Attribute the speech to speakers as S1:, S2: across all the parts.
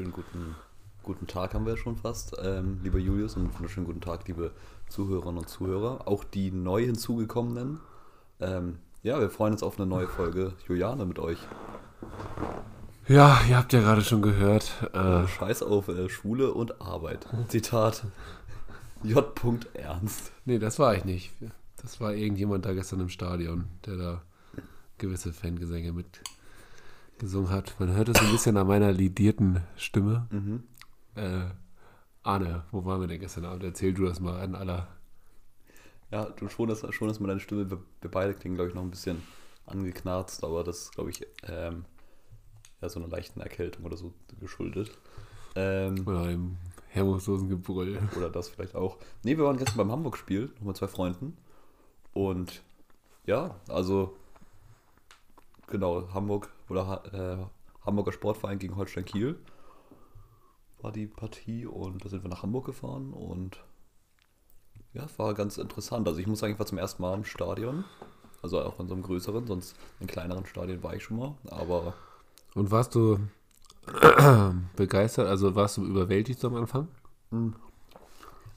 S1: wunderschönen guten, guten Tag haben wir schon fast, ähm, lieber Julius, und wunderschönen guten Tag, liebe Zuhörerinnen und Zuhörer, auch die neu hinzugekommenen. Ähm, ja, wir freuen uns auf eine neue Folge Juliane mit euch.
S2: Ja, ihr habt ja gerade schon gehört. Äh,
S1: Scheiß auf äh, Schule und Arbeit. Zitat J. Ernst.
S2: nee, das war ich nicht. Das war irgendjemand da gestern im Stadion, der da gewisse Fangesänge mitgesungen hat. Man hört es ein bisschen an meiner lidierten Stimme.
S1: Mhm.
S2: Äh, Arne, wo waren wir denn gestern Abend? Erzähl du das mal an aller.
S1: Ja, du schon, dass, schon, dass man deine Stimme, wir, wir beide klingen, glaube ich, noch ein bisschen angeknarzt, aber das ist, glaube ich, ähm, ja, so einer leichten Erkältung oder so geschuldet. Ähm,
S2: Oder einem hemmungslosen Gebrüll.
S1: Oder das vielleicht auch. Nee, wir waren gestern beim Hamburg-Spiel, noch mit zwei Freunden. Und ja, also genau, Hamburg oder äh, Hamburger Sportverein gegen Holstein Kiel war die Partie und da sind wir nach Hamburg gefahren und ja, es war ganz interessant. Also ich muss sagen, ich war zum ersten Mal im Stadion. Also auch in so einem größeren, sonst in kleineren Stadien war ich schon mal. Aber
S2: Und warst du begeistert? Also warst du überwältigt am Anfang?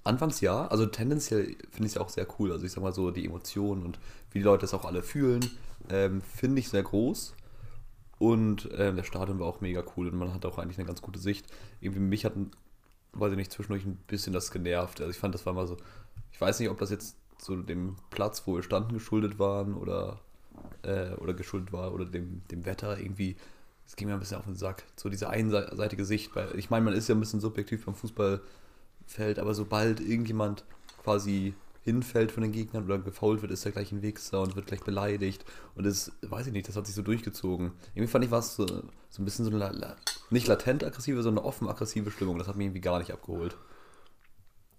S1: Anfangs ja, also tendenziell finde ich es ja auch sehr cool. Also ich sag mal so, die Emotionen und wie die Leute das auch alle fühlen, ähm, finde ich sehr groß. Und ähm, der Stadion war auch mega cool und man hat auch eigentlich eine ganz gute Sicht. Irgendwie mich hat, weiß ich nicht, zwischendurch ein bisschen das genervt. Also ich fand, das war mal so, ich weiß nicht, ob das jetzt so dem Platz, wo wir standen, geschuldet waren oder, äh, oder geschuldet war oder dem, dem Wetter irgendwie. Es ging mir ein bisschen auf den Sack. So diese einseitige Sicht. Weil ich meine, man ist ja ein bisschen subjektiv beim Fußball fällt, aber sobald irgendjemand quasi hinfällt von den Gegnern oder gefault wird, ist er gleich ein Wichser und wird gleich beleidigt. Und das, weiß ich nicht, das hat sich so durchgezogen. Irgendwie fand ich, war es so, so ein bisschen so eine, la- nicht latent aggressive, sondern offen aggressive Stimmung. Das hat mich irgendwie gar nicht abgeholt.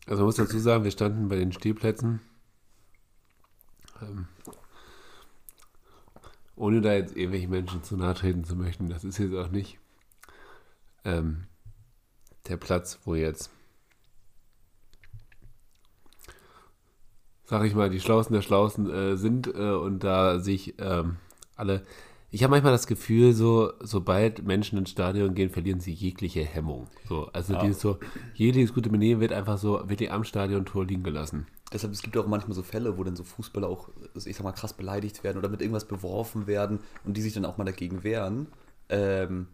S2: Also man muss dazu sagen, wir standen bei den Stehplätzen. Ähm, ohne da jetzt irgendwelchen Menschen zu nahe treten zu möchten, das ist jetzt auch nicht ähm, der Platz, wo jetzt, sag ich mal, die Schlausten der Schlausten äh, sind äh, und da sich ähm, alle. Ich habe manchmal das Gefühl, so sobald Menschen ins Stadion gehen, verlieren sie jegliche Hemmung. So, also
S1: Ja.
S2: dieses so, jedes gute Benehmen wird einfach so, wird die am Stadiontor liegen gelassen.
S1: Deshalb, es gibt auch manchmal so Fälle, wo dann so Fußballer auch, ich sag mal, krass beleidigt werden oder mit irgendwas beworfen werden und die sich dann auch mal dagegen wehren. Ähm,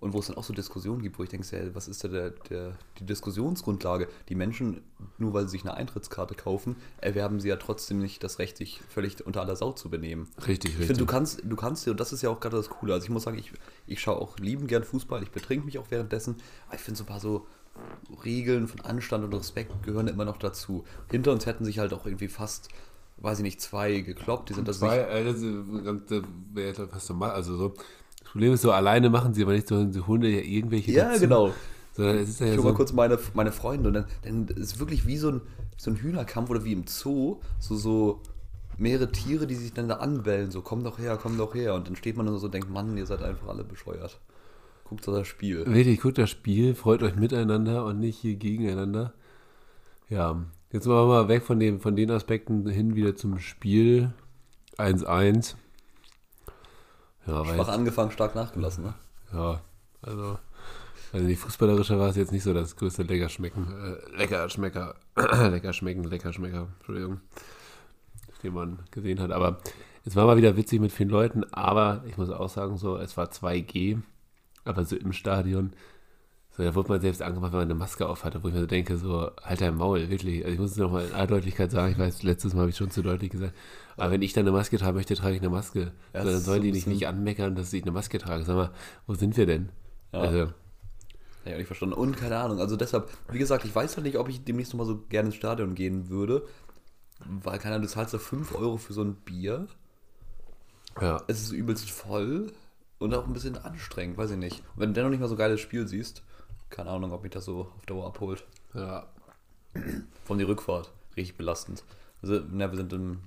S1: und wo es dann auch so Diskussionen gibt, wo ich denke, ja, was ist da der, der, die Diskussionsgrundlage? Die Menschen, nur weil sie sich eine Eintrittskarte kaufen, erwerben sie ja trotzdem nicht das Recht, sich völlig unter aller Sau zu benehmen.
S2: Richtig,
S1: Ich finde, du kannst, du kannst dir, und das ist ja auch gerade das Coole, also ich muss sagen, ich, ich schaue auch lieben gern Fußball, ich betrink mich auch währenddessen, aber ich finde so ein paar so Regeln von Anstand und Respekt gehören immer noch dazu. Hinter uns hätten sich halt auch irgendwie fast, weiß ich nicht, zwei gekloppt, die sind das
S2: Zwei, äh, das das wäre fast normal. Also so, Problem ist so, alleine machen sie aber nicht so, sie holen ja irgendwelche
S1: Ja,
S2: dazu,
S1: genau.
S2: Sondern es ist ja
S1: Ich
S2: so,
S1: hol mal kurz meine, meine Freunde und dann, dann ist es wirklich wie so ein, so ein Hühnerkampf oder wie im Zoo, so, so mehrere Tiere, die sich dann da anbellen, so komm doch her, komm doch her. Und dann steht man nur so und denkt, Mann, ihr seid einfach alle bescheuert. Guckt doch das Spiel.
S2: Wirklich, guckt das Spiel, freut euch miteinander und nicht hier gegeneinander. Ja, jetzt machen wir mal weg von, dem, von den Aspekten hin wieder zum Spiel 1-1. Ja,
S1: Schwach angefangen, stark nachgelassen, ne?
S2: ja, also, also die fußballerische war es jetzt nicht so das größte Leckerschmecken, äh, Leckerschmecker, Leckerschmecken, Leckerschmecker, Entschuldigung, den man gesehen hat. Aber es war mal wieder witzig mit vielen Leuten, aber ich muss auch sagen, so, es war 2G, aber so im Stadion, so, da wurde man selbst angemacht, wenn man eine Maske auf hatte, wo ich mir so denke, so, halt dein Maul, wirklich. Also ich muss es nochmal in aller Deutlichkeit sagen, ich weiß, letztes Mal habe ich schon zu deutlich gesagt, aber wenn ich dann eine Maske tragen möchte, trage ich eine Maske.
S1: Ja,
S2: so,
S1: das
S2: dann sollen
S1: so
S2: die nicht, nicht anmeckern, dass ich eine Maske trage. Sag mal, wo sind wir denn?
S1: Ja.
S2: Also,
S1: Ja, ich auch nicht verstanden. Und keine Ahnung, also deshalb, wie gesagt, ich weiß halt nicht, ob ich demnächst nochmal so gerne ins Stadion gehen würde. Weil, keine Ahnung, du zahlst ja 5 Euro für so ein Bier.
S2: ja.
S1: Es ist übelst voll und auch ein bisschen anstrengend, weiß ich nicht. Und wenn du dennoch nicht mal so ein geiles Spiel siehst, keine Ahnung, ob mich das so auf Dauer abholt.
S2: Ja,
S1: Von die Rückfahrt, richtig belastend. Also, na, wir sind im,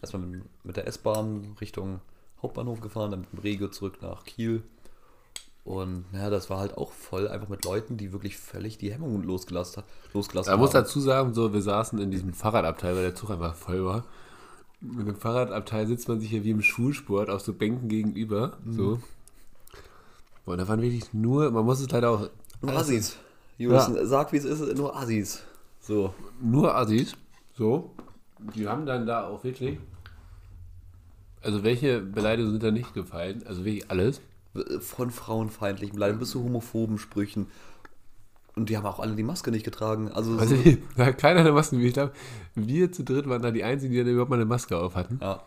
S1: erstmal mit, mit der S-Bahn Richtung Hauptbahnhof gefahren, dann mit dem Regio zurück nach Kiel. Und naja, das war halt auch voll, einfach mit Leuten, die wirklich völlig die Hemmungen losgelassen, losgelassen
S2: Man muss
S1: haben.
S2: dazu sagen, so, wir saßen in diesem Fahrradabteil, weil der Zug einfach voll war. Mit dem Fahrradabteil sitzt man sich ja wie im Schulsport auf so Bänken gegenüber. So. Boah, und da waren wirklich nur, man muss es leider auch.
S1: Nur Assis. Julius, sag wie es ist, nur Assis. So.
S2: Nur Assis. So. Die haben dann da auch wirklich. Also welche Beleidigungen sind da nicht gefallen? Also wirklich alles.
S1: Von frauenfeindlichen Beleidigungen bis zu homophoben Sprüchen. Und die haben auch alle die Maske nicht getragen. Also,
S2: Also
S1: so,
S2: keiner eine Maske. Ich glaube, wir zu dritt waren da die Einzigen, die dann überhaupt mal eine Maske auf hatten.
S1: ja.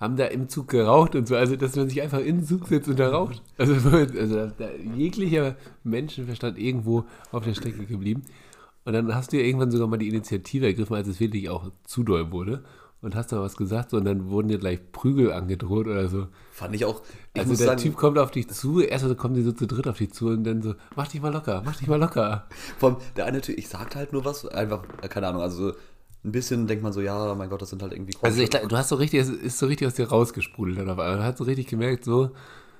S2: Haben da im Zug geraucht und so. Also, dass man sich einfach in den Zug setzt und da raucht. Also, also da, jeglicher Menschenverstand irgendwo auf der Strecke geblieben. Und dann hast du ja irgendwann sogar mal die Initiative ergriffen, als es wirklich auch zu doll wurde. Und hast da was gesagt, so, und dann wurden dir gleich Prügel angedroht oder so.
S1: Fand ich auch. Ich
S2: Also der
S1: sagen,
S2: Typ kommt auf dich zu, erst so kommen die so zu dritt auf dich zu und dann so, mach dich mal locker, mach dich mal locker.
S1: Vor allem, der eine Typ, ich sagte halt nur was, einfach, keine Ahnung, also ein bisschen denkt man so, ja, mein Gott, das sind halt irgendwie
S2: Also ich, du hast so richtig, es ist so richtig aus dir rausgesprudelt dann auf einmal. Du hast so richtig gemerkt, so,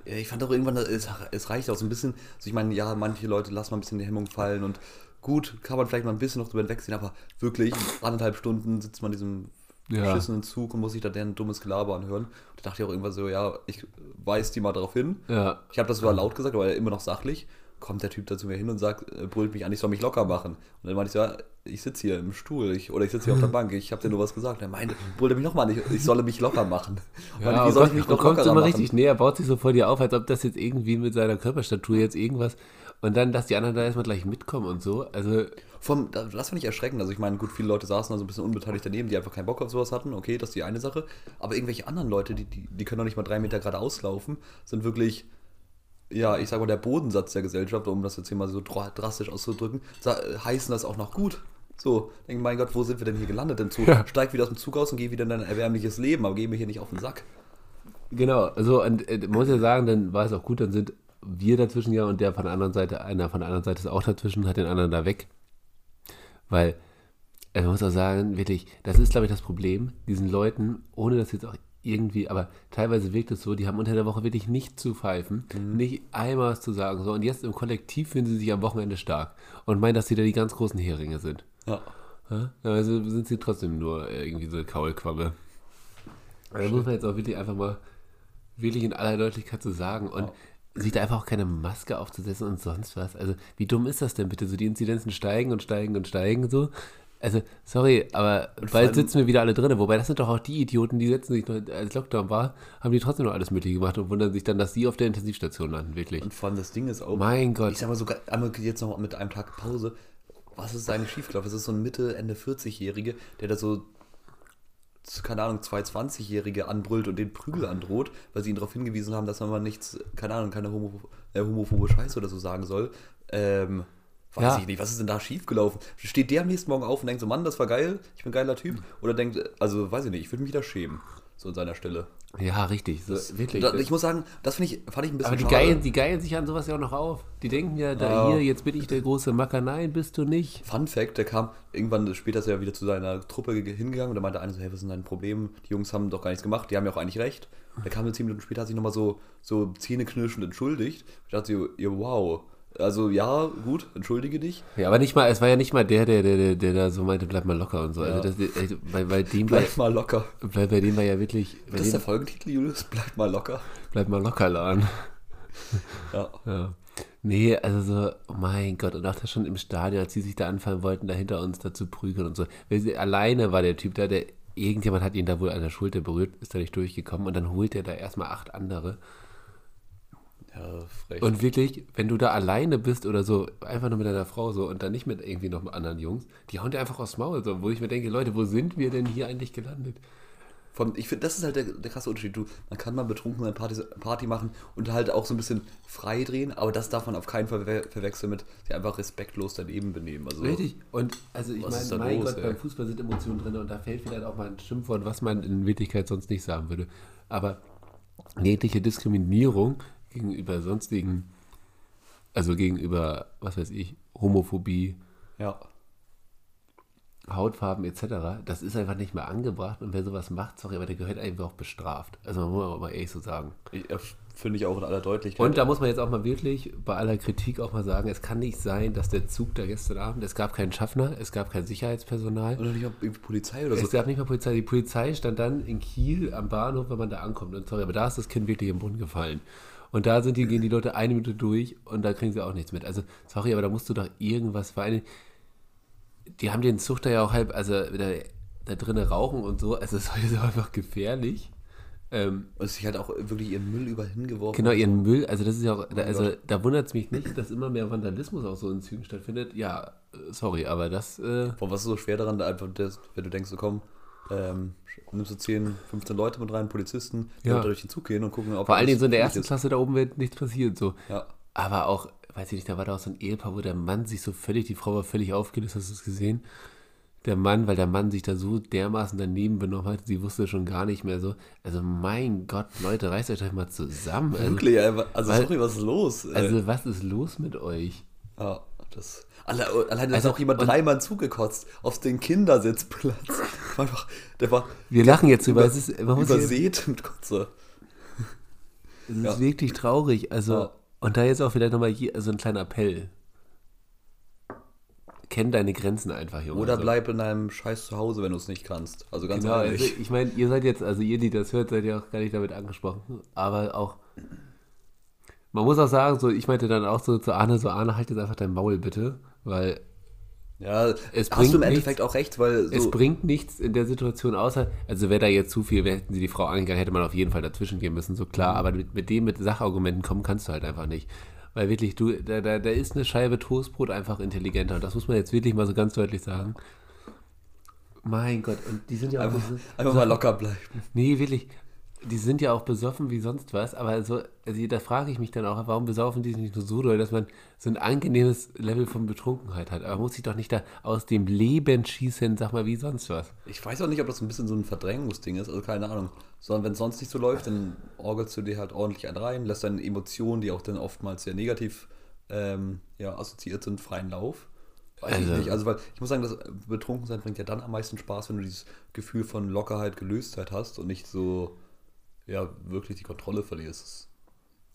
S1: Ja, ich fand auch irgendwann, es, es reicht auch so ein bisschen. Also ich meine, ja, manche Leute lassen mal ein bisschen die Hemmung fallen und gut, kann man vielleicht mal ein bisschen noch drüber hinwegsehen, aber wirklich anderthalb Stunden sitzt man in diesem
S2: Ja.
S1: beschissenen Zug und muss sich da deren dummes Gelaber anhören. Und da dachte ich auch irgendwann so, ja, ich weise die mal darauf hin.
S2: ja.
S1: Ich habe das zwar laut gesagt, aber immer noch sachlich. Kommt der Typ da zu mir hin und sagt, äh, brüllt mich an, ich soll mich locker machen. Und dann meinte ich so, ja, ich sitze hier im Stuhl ich, oder ich sitze hier auf der Bank, ich habe dir nur was gesagt. Er meinte, brüllt er mich nochmal an, ich, ich solle mich locker machen. Und
S2: Ja,
S1: meinte, wie
S2: und
S1: soll ich
S2: kommt,
S1: mich
S2: und
S1: noch
S2: kommt immer
S1: machen?
S2: richtig näher, baut sich so vor dir auf, als ob das jetzt irgendwie mit seiner Körperstatur jetzt irgendwas und dann, dass die anderen da erstmal gleich mitkommen und so. Also,
S1: Vom, da- das fand ich erschreckend. Also ich meine, gut, viele Leute saßen da so ein bisschen unbeteiligt daneben, die einfach keinen Bock auf sowas hatten. Okay, das ist die eine Sache. Aber irgendwelche anderen Leute, die, die, die können doch nicht mal drei Meter geradeaus laufen, sind wirklich, ja, ich sag mal, der Bodensatz der Gesellschaft, um das jetzt hier mal so dra- drastisch auszudrücken, heißen das auch noch gut. So, denk, mein Gott, wo sind wir denn hier gelandet im Zug?
S2: Ja.
S1: Steig wieder aus dem Zug aus und geh wieder in dein erwärmliches Leben, aber geh mir hier nicht auf den Sack.
S2: genau, so, und äh, man muss ja sagen, dann war es auch gut, dann sind wir dazwischen ja und der von der anderen Seite, einer von der anderen Seite ist auch dazwischen, hat den anderen da weg. Weil, äh, man muss auch sagen, wirklich, das ist, glaube ich, das Problem, diesen Leuten, ohne das jetzt auch irgendwie, aber teilweise wirkt es so, die haben unter der Woche wirklich nicht zu pfeifen, nicht einmal was zu sagen. So, und jetzt im Kollektiv finden sie sich am Wochenende stark und meinen, dass sie da die ganz großen Heringe sind.
S1: Ja.
S2: Ja? Also sind sie trotzdem nur irgendwie so Kaulquamme. Also muss man jetzt auch wirklich einfach mal wirklich in aller Deutlichkeit zu sagen und sich da einfach auch keine Maske aufzusetzen und sonst was. Also wie dumm ist das denn bitte? So die Inzidenzen steigen und steigen und steigen so. Also, sorry, aber
S1: vor
S2: bald sitzen wir wieder alle drin. Wobei, das sind doch auch die Idioten, die setzen sich noch, als Lockdown war, haben die trotzdem noch alles Mögliche gemacht und wundern sich dann, dass sie auf der Intensivstation landen, wirklich.
S1: Und vor allem das Ding ist auch,
S2: Mein Gott.
S1: Ich sag mal sogar, jetzt noch mit einem Tag Pause. Was ist eigentlich schiefgelaufen? Das ist so ein Mitte, Ende 40-Jährige, der da so, keine Ahnung, zwei 20-Jährige anbrüllt und den Prügel androht, weil sie ihn darauf hingewiesen haben, dass man mal nichts, keine Ahnung, keine homo, äh, homophobe Scheiße oder so sagen soll. Ähm, weiß
S2: Ja.
S1: ich nicht, was ist denn da schiefgelaufen? Steht der am nächsten Morgen auf und denkt so, Mann, das war geil, ich bin ein geiler Typ? Oder denkt, also weiß ich nicht, ich würde mich da schämen, so an seiner Stelle.
S2: Ja, richtig. So, wirklich.
S1: Da, ich muss sagen, das finde ich, fand ich ein bisschen
S2: Aber die
S1: schade.
S2: geilen, die geilen sich an sowas ja auch noch auf. Die denken ja, da
S1: Ja.
S2: hier, jetzt bin ich der große Macker. Nein, bist du nicht.
S1: Fun Fact, der kam irgendwann später ist er wieder zu seiner Truppe ge- hingegangen und da meinte einer so, hey, was ist denn dein Problem? Die Jungs haben doch gar nichts gemacht, die haben ja auch eigentlich recht. Der kam dann zehn Minuten später, hat sich nochmal so, so zähneknirschend entschuldigt. Ich dachte so, wow. Also ja, gut, entschuldige dich.
S2: Ja, aber nicht mal, es war ja nicht mal der, der, der, der, der da so meinte, bleib mal locker und so.
S1: Ja.
S2: Also das, also bei, bei, dem war,
S1: Bleib mal locker.
S2: bei, bei dem war ja wirklich,
S1: Das ist der Folgentitel, Julius. Bleib mal locker.
S2: bleib mal locker, Lan.
S1: Ja.
S2: Ja. Nee, also so, oh mein Gott, und auch das schon im Stadion, als sie sich da anfangen wollten, da hinter uns dazu prügeln und so. Weil sie, alleine war der Typ da, der, irgendjemand hat ihn da wohl an der Schulter berührt, ist da nicht durchgekommen und dann holt er da erstmal acht andere.
S1: Ja, frech.
S2: Und wirklich, wenn du da alleine bist oder so, einfach nur mit deiner Frau so und dann nicht mit irgendwie noch mit anderen Jungs, die hauen dir einfach aufs Maul, so, wo ich mir denke, Leute, wo sind wir denn hier eigentlich gelandet?
S1: Von, ich finde, das ist halt der, der krasse Unterschied. Du, man kann mal betrunken eine Party, Party machen und halt auch so ein bisschen frei drehen, aber das darf man auf keinen Fall ver verwechseln mit sich einfach respektlos daneben benehmen. Also,
S2: Richtig. Und also ich meine, mein
S1: los,
S2: Gott,
S1: ey?
S2: beim Fußball sind Emotionen drin und da fällt vielleicht auch mal ein Schimpfwort, was man in Wirklichkeit sonst nicht sagen würde. Aber jegliche Diskriminierung gegenüber sonstigen, also gegenüber, was weiß ich, Homophobie,
S1: Ja.
S2: Hautfarben etc., das ist einfach nicht mehr angebracht und wer sowas macht, sorry, aber der gehört einfach auch bestraft. Also man muss auch mal ehrlich so sagen.
S1: Äh, Finde ich auch in aller Deutlichkeit.
S2: Und da muss man jetzt auch mal wirklich bei aller Kritik auch mal sagen, es kann nicht sein, dass der Zug da gestern Abend, es gab keinen Schaffner, es gab kein Sicherheitspersonal.
S1: Oder nicht mal irgendwie Polizei oder so.
S2: Es gab nicht mal Polizei. Die Polizei stand dann in Kiel am Bahnhof, wenn man da ankommt. Und sorry, aber da ist das Kind wirklich im Brunnen gefallen. Und da sind die, gehen die Leute eine Minute durch und da kriegen sie auch nichts mit. Also, sorry, aber da musst du doch irgendwas vereinen. Die haben den da ja auch halb, also da, da drinnen rauchen und so. Also, es ist einfach gefährlich. Ähm,
S1: Und sich halt auch wirklich ihren Müll überall hingeworfen.
S2: Genau, ihren Müll, also das ist ja auch,
S1: mein
S2: also
S1: Gott.
S2: da wundert es mich nicht, dass immer mehr Vandalismus auch so in Zügen stattfindet. Ja, äh, sorry, aber das, äh,
S1: Boah, was ist so schwer daran, da einfach, das, wenn du denkst, so komm, ähm, nimmst du 10, 15 Leute mit rein, Polizisten, die
S2: Ja.
S1: durch den Zug gehen und gucken, ob
S2: vor allen Dingen so in der ersten
S1: ist.
S2: Klasse da oben wird nichts passiert, so.
S1: Ja.
S2: Aber auch, weiß ich nicht, da war da auch so ein Ehepaar, wo der Mann sich so völlig, die Frau war völlig aufgelöst, hast du es gesehen? Der Mann, weil der Mann sich da so dermaßen daneben benommen hat, sie wusste schon gar nicht mehr so. Also mein Gott, Leute, reißt euch doch mal zusammen. Also,
S1: Wirklich, ey, also
S2: weil-
S1: sorry, was ist los? Äh,
S2: also was ist los mit euch?
S1: ja, das, alle, allein da
S2: Also,
S1: ist auch jemand dreimal zugekotzt auf den Kindersitzplatz. Einfach, der war
S2: Wir lachen jetzt drüber,
S1: über-
S2: es ist, man muss
S1: übersät mit Kotze.
S2: Es ist
S1: Ja.
S2: wirklich traurig. Also,
S1: Ja.
S2: und da jetzt auch vielleicht nochmal so ein kleiner Appell. Kenn deine Grenzen einfach, Junge.
S1: Oder
S2: also.
S1: bleib in deinem Scheiß zu Hause, wenn du es nicht kannst. Also ganz
S2: Genau, also
S1: ehrlich.
S2: ich meine, ihr seid jetzt, also ihr, die das hört, seid ja auch gar nicht damit angesprochen. Aber auch, man muss auch sagen, so, ich meinte dann auch so zu Arne, so Arne, halt jetzt einfach dein Maul bitte, weil
S1: ja,
S2: es
S1: hast
S2: bringt
S1: du im
S2: nichts.
S1: Endeffekt auch recht, weil
S2: es
S1: so,
S2: bringt nichts in der Situation, außer, also wäre da jetzt zu viel, hätten sie die Frau angegangen, hätte man auf jeden Fall dazwischen gehen müssen, so
S1: Mhm.
S2: klar, aber mit, mit dem, mit Sachargumenten kommen kannst du halt einfach nicht. Weil wirklich, du, da, da, da ist eine Scheibe Toastbrot einfach intelligenter und das muss man jetzt wirklich mal so ganz deutlich sagen. Mein Gott, und die sind ja auch
S1: einfach,
S2: so-
S1: einfach mal locker bleiben.
S2: Nee, wirklich. Die sind ja auch besoffen wie sonst was, aber so, also da frage ich mich dann auch, warum besaufen die sich nicht nur so doll, dass man so ein angenehmes Level von Betrunkenheit hat. Aber man muss sich doch nicht da aus dem Leben schießen, sag mal, wie sonst was.
S1: Ich weiß auch nicht, ob das ein bisschen so ein Verdrängungsding ist, also keine Ahnung. Sondern wenn es sonst nicht so läuft, dann orgelst du dir halt ordentlich einen rein, lässt deine Emotionen, die auch dann oftmals sehr negativ ähm, ja, assoziiert sind, freien Lauf. Weiß
S2: Also-
S1: ich nicht. Also, weil ich muss sagen, das Betrunkensein bringt ja dann am meisten Spaß, wenn du dieses Gefühl von Lockerheit, Gelöstheit hast und nicht so, ja, wirklich die Kontrolle verlierst.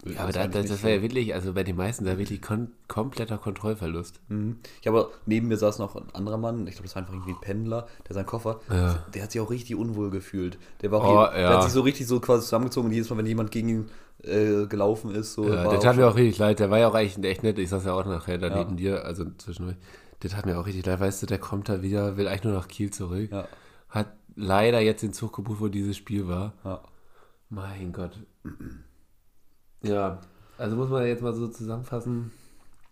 S1: Das,
S2: Ja, aber das,
S1: nicht
S2: das wäre ja wirklich, also bei den meisten da wirklich kon kompletter Kontrollverlust.
S1: Mhm. Ich habe neben mir saß noch ein anderer Mann, ich glaube, das war einfach irgendwie ein Pendler, der seinen Koffer,
S2: Ja.
S1: der hat sich auch richtig unwohl gefühlt. Der war auch
S2: Oh,
S1: der
S2: ja.
S1: hat sich so richtig so quasi zusammengezogen und jedes Mal, wenn jemand gegen ihn äh, gelaufen ist, so
S2: Ja,
S1: war
S2: der tat mir auch richtig leid, der war ja auch echt, echt nett, ich saß ja auch nachher da
S1: Ja.
S2: neben dir, also zwischendurch. Der tat mir auch richtig leid, weißt du, der kommt da wieder, will eigentlich nur nach Kiel zurück.
S1: Ja,
S2: Hat leider jetzt den Zug gebucht, wo dieses Spiel war.
S1: ja.
S2: Mein Gott. Ja, also muss man jetzt mal so zusammenfassen.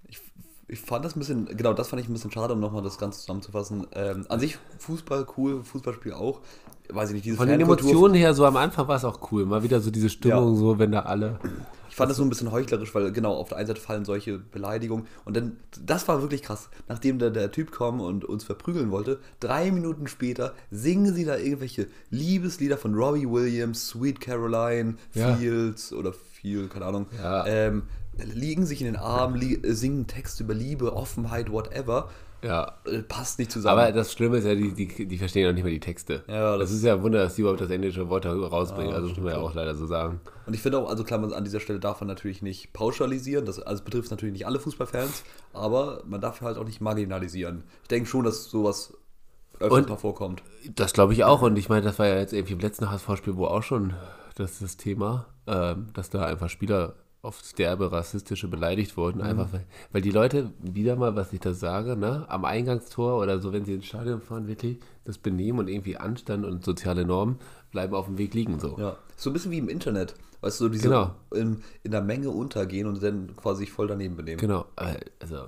S1: Ich, ich fand das ein bisschen, genau, das fand ich ein bisschen schade, um nochmal das Ganze zusammenzufassen. Ähm, an sich Fußball cool, Fußballspiel auch. Weiß ich nicht, diese
S2: Von den Emotionen her, so am Anfang war es auch cool. Mal wieder so diese Stimmung, so wenn da alle.
S1: Ich fand das so ein bisschen heuchlerisch, weil genau auf der einen Seite fallen solche Beleidigungen und dann, das war wirklich krass, nachdem der, der Typ kam und uns verprügeln wollte, drei Minuten später singen sie da irgendwelche Liebeslieder von Robbie Williams, Sweet Caroline,
S2: Ja.
S1: Fields oder Feel, keine Ahnung,
S2: Ja.
S1: ähm, liegen sich in den Armen, singen Texte über Liebe, Offenheit, whatever,
S2: Ja.
S1: äh, passt nicht zusammen.
S2: Aber das Schlimme ist ja, die, die, die verstehen auch nicht mehr die Texte.
S1: Ja,
S2: das,
S1: das-
S2: ist ja ein Wunder, dass die überhaupt das englische Wort rausbringen.
S1: Ja,
S2: also muss man ja auch leider so sagen.
S1: Und ich finde auch, also klar, man, an dieser Stelle darf man natürlich nicht pauschalisieren, das also betrifft natürlich nicht alle Fußballfans, aber man darf halt auch nicht marginalisieren. Ich denke schon, dass sowas öfter
S2: Und-
S1: mal vorkommt.
S2: Das glaube ich auch. Und ich meine, das war ja jetzt irgendwie im letzten HSV-Spiel, wo auch schon das das Thema, ähm, dass da einfach Spieler aufs derbe rassistische beleidigt wurden. Einfach weil, weil die Leute, wieder mal, was ich da sage, ne, am Eingangstor oder so, wenn sie ins Stadion fahren, wirklich das Benehmen und irgendwie Anstand und soziale Normen bleiben auf dem Weg liegen so.
S1: Ja. So ein bisschen wie im Internet. Weißt du, so diese
S2: Genau.
S1: in, in der Menge untergehen und dann quasi sich voll daneben benehmen.
S2: Genau, aber, also.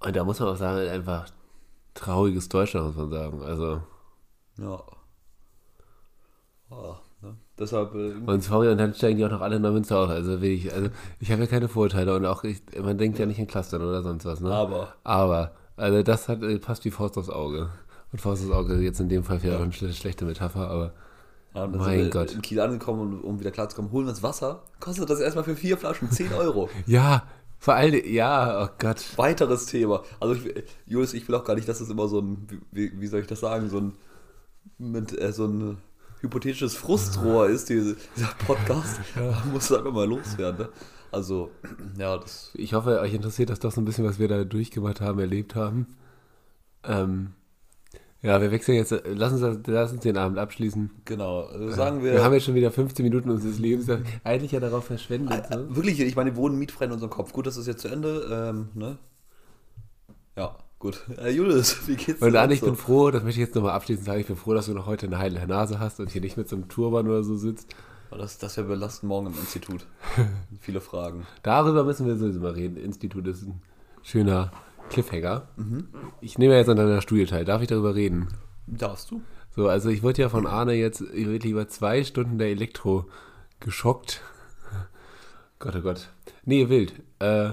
S2: Und da muss man auch sagen, einfach trauriges Deutschland, muss man sagen. Also,
S1: Ja. Ne? Deshalb, äh,
S2: und sorry, und dann steigen die auch noch alle in der Münze aus. Also, ich, also, ich habe ja keine Vorurteile und auch, ich, man denkt ja nicht in Clustern oder sonst was, ne?
S1: aber
S2: Aber, also, das hat, äh, passt wie Faust aufs Auge. Und Faust aufs Auge jetzt in dem Fall vielleicht auch eine schle- schlechte Metapher, aber,
S1: ja, und
S2: Mein Gott.
S1: in Kiel angekommen, um, um wieder klarzukommen, holen wir uns Wasser. Kostet das erstmal für vier Flaschen 10 Euro.
S2: ja, Vor allem, ja, oh Gott.
S1: Weiteres Thema. Also, ich, Julius, ich will auch gar nicht, dass es immer so ein, wie, wie soll ich das sagen, so ein, mit, äh, so ein hypothetisches Frustrohr ist, diese, dieser Podcast. Ja. Muss einfach mal loswerden. Ne? Also, ja, das.
S2: Ich hoffe, euch interessiert das doch so ein bisschen, was wir da durchgemacht haben, erlebt haben. Ähm, ja, wir wechseln jetzt. Lass uns, lass uns den Abend abschließen.
S1: Genau. Also sagen wir.
S2: Wir haben jetzt schon wieder 15 Minuten unseres Lebens eigentlich ja darauf verschwendet.
S1: So. Wirklich, ich meine, wir wohnen mietfrei in unserem Kopf. Gut, das ist jetzt zu Ende. Ähm, ne? Ja, gut. Äh, Julius, wie geht's
S2: dir? Und Anne, ich so? bin froh, das möchte ich jetzt nochmal abschließend sagen, ich bin froh, dass du noch heute eine heile Nase hast und hier nicht mit so einem Turban oder so sitzt.
S1: Das, das wäre belastend morgen im Institut. Viele Fragen.
S2: Darüber müssen wir sowieso mal reden. Institut ist ein schöner Cliffhanger. Mhm. Ich nehme jetzt an deiner Studie teil. Darf ich darüber reden?
S1: Darfst du.
S2: So, also ich wurde ja von Arne jetzt wirklich über zwei Stunden der Elektro geschockt. Gott, oh Gott. Nee, wild. Äh,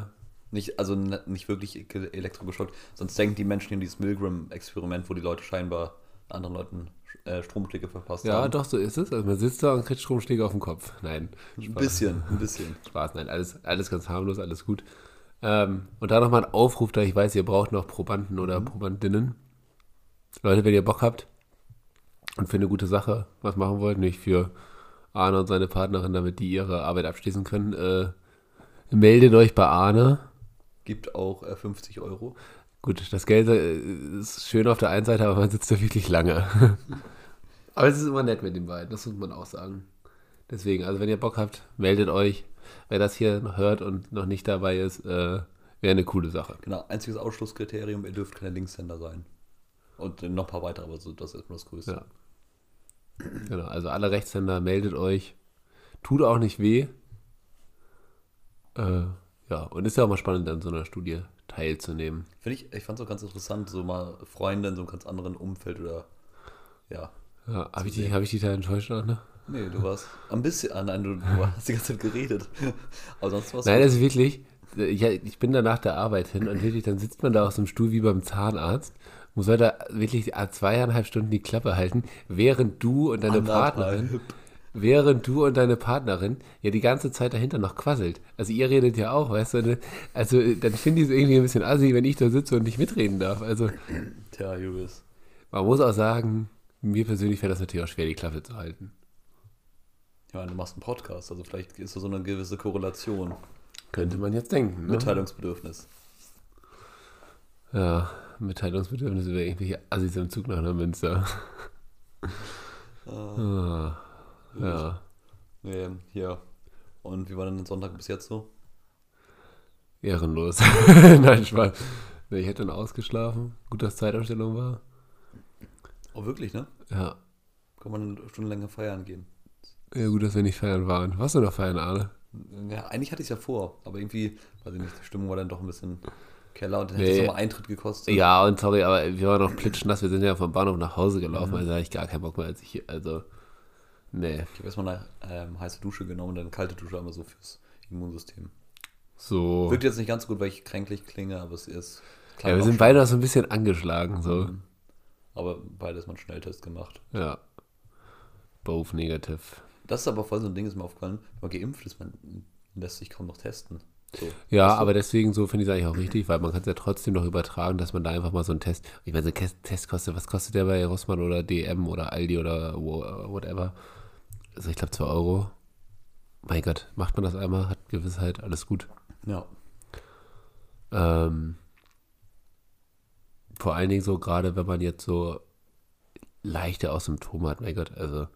S1: nicht, also nicht wirklich elektrogeschockt, sonst denken die Menschen in dieses Milgram-Experiment, wo die Leute scheinbar anderen Leuten äh, Stromschläge verpasst
S2: ja, haben. Ja, doch, so ist es. Also man sitzt da und kriegt Stromschläge auf den Kopf. Nein.
S1: Spaß. Ein bisschen, ein bisschen.
S2: Spaß, nein, alles, alles ganz harmlos, alles gut. Ähm, und da nochmal ein Aufruf, da ich weiß, ihr braucht noch Probanden oder mhm. Probandinnen. Leute, wenn ihr Bock habt und für eine gute Sache was machen wollt, nicht für Arne und seine Partnerin, damit die ihre Arbeit abschließen können, äh, meldet euch bei Arne.
S1: Gibt auch äh, 50 Euro.
S2: Gut, das Geld äh, ist schön auf der einen Seite, aber man sitzt da wirklich lange. aber es ist immer nett mit den beiden, das muss man auch sagen. Deswegen, also wenn ihr Bock habt, meldet euch. Wer das hier noch hört und noch nicht dabei ist, äh, wäre eine coole Sache.
S1: Genau, einziges Ausschlusskriterium, ihr dürft keine Linkshänder sein. Und noch ein paar weitere, aber so, das ist erstmal das Größte. Ja.
S2: Genau, also alle Rechtshänder, meldet euch. Tut auch nicht weh. Äh, ja, und ist ja auch mal spannend, an so einer Studie teilzunehmen.
S1: Finde ich, ich fand es auch ganz interessant, so mal Freunde in so einem ganz anderen Umfeld oder ja.
S2: Ja, habe ich, die, hab ich die da enttäuscht, ne?
S1: Nee, du warst ein bisschen, ah, nein, du, du hast die ganze Zeit geredet.
S2: Aber sonst warst Nein, das ist wirklich, ich, ich bin da nach der Arbeit hin und wirklich, dann sitzt man da auf so einem Stuhl wie beim Zahnarzt muss er da wirklich zweieinhalb Stunden die Klappe halten, während du und deine. Partnerin, während du und deine Partnerin ja die ganze Zeit dahinter noch quasselt. Also ihr redet ja auch, weißt du, ne? also dann finde ich es irgendwie ein bisschen assi, wenn ich da sitze und nicht mitreden darf. Also,
S1: Tja, Julius.
S2: Man muss auch sagen, mir persönlich fällt das natürlich auch schwer, die Klappe zu halten.
S1: Ja, du machst einen Podcast, also vielleicht ist da so eine gewisse Korrelation.
S2: Könnte man jetzt denken.
S1: Ne? Mitteilungsbedürfnis.
S2: Ja, Mitteilungsbedürfnis über irgendwelche Assis im Zug nach Münster.
S1: Ah, ah, ja. Nee, hier. Und wie war denn der Sonntag bis jetzt so?
S2: Ehrenlos. Nein, Spaß. Nee, ich hätte dann ausgeschlafen. Gut, dass Zeitumstellung war.
S1: Oh, wirklich, ne?
S2: Ja.
S1: Kann man eine Stunde länger feiern gehen.
S2: Ja, gut, dass wir nicht feiern waren. Warst du noch feiern, Arne?
S1: Ja, eigentlich hatte ich es ja vor, aber irgendwie, weiß ich nicht, die Stimmung war dann doch ein bisschen Keller und dann nee. hätte es nochmal Eintritt gekostet.
S2: Ja, und sorry, aber wir waren noch plitschnass. Wir sind ja vom Bahnhof nach Hause gelaufen, mhm. also hatte ich gar keinen Bock mehr, als ich, also, nee.
S1: Ich habe erstmal eine ähm, heiße Dusche genommen und dann eine kalte Dusche einmal so fürs Immunsystem.
S2: So.
S1: Wirkt jetzt nicht ganz so gut, weil ich kränklich klinge, aber es ist.
S2: Ja, wir sind beide noch so ein bisschen angeschlagen, so. Mhm.
S1: Aber beides mal einen Schnelltest gemacht.
S2: Ja. Both negative.
S1: Das ist aber voll so ein Ding, ist mir aufgefallen, wenn man geimpft ist, man lässt sich kaum noch testen.
S2: So, ja, so. aber deswegen so finde ich es eigentlich auch richtig, weil man kann es ja trotzdem noch übertragen, dass man da einfach mal so einen Test, ich meine, so ein Test kostet, was kostet der bei Rossmann oder DM oder Aldi oder whatever? Also ich glaube 2 Euro. Mein Gott, macht man das einmal, hat Gewissheit, alles gut.
S1: Ja.
S2: Ähm, vor allen Dingen so gerade, wenn man jetzt so leichte Symptome hat, mein Gott, also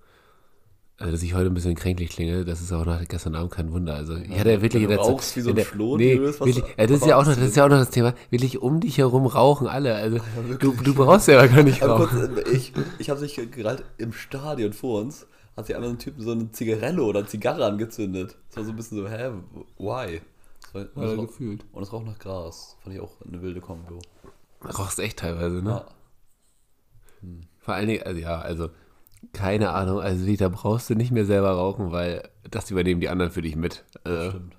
S2: also, dass ich heute ein bisschen kränklich klinge, das ist auch nach gestern Abend kein Wunder. Also, ich hatte ja wirklich
S1: in der Zeit. wie so ein Floh,
S2: nee, wirklich, ja, das ist ja auch noch, das ist ja auch noch das Thema. Wirklich um dich herum rauchen alle. Also, ja, du, du brauchst ja gar nicht rauchen.
S1: Kurz, ich ich habe sich gerade im Stadion vor uns, hat sich einer so ein Typ so eine Zigarette oder Zigarre angezündet. Das war so ein bisschen so, hä, why? Das war,
S2: das gefühlt.
S1: Und es raucht nach Gras. Fand ich auch eine wilde Kombo.
S2: Rauchst echt teilweise, ne? Ja. Hm. Vor allen Dingen, also ja, also keine Ahnung, also da brauchst du nicht mehr selber rauchen, weil das übernehmen die anderen für dich mit. Also,
S1: stimmt.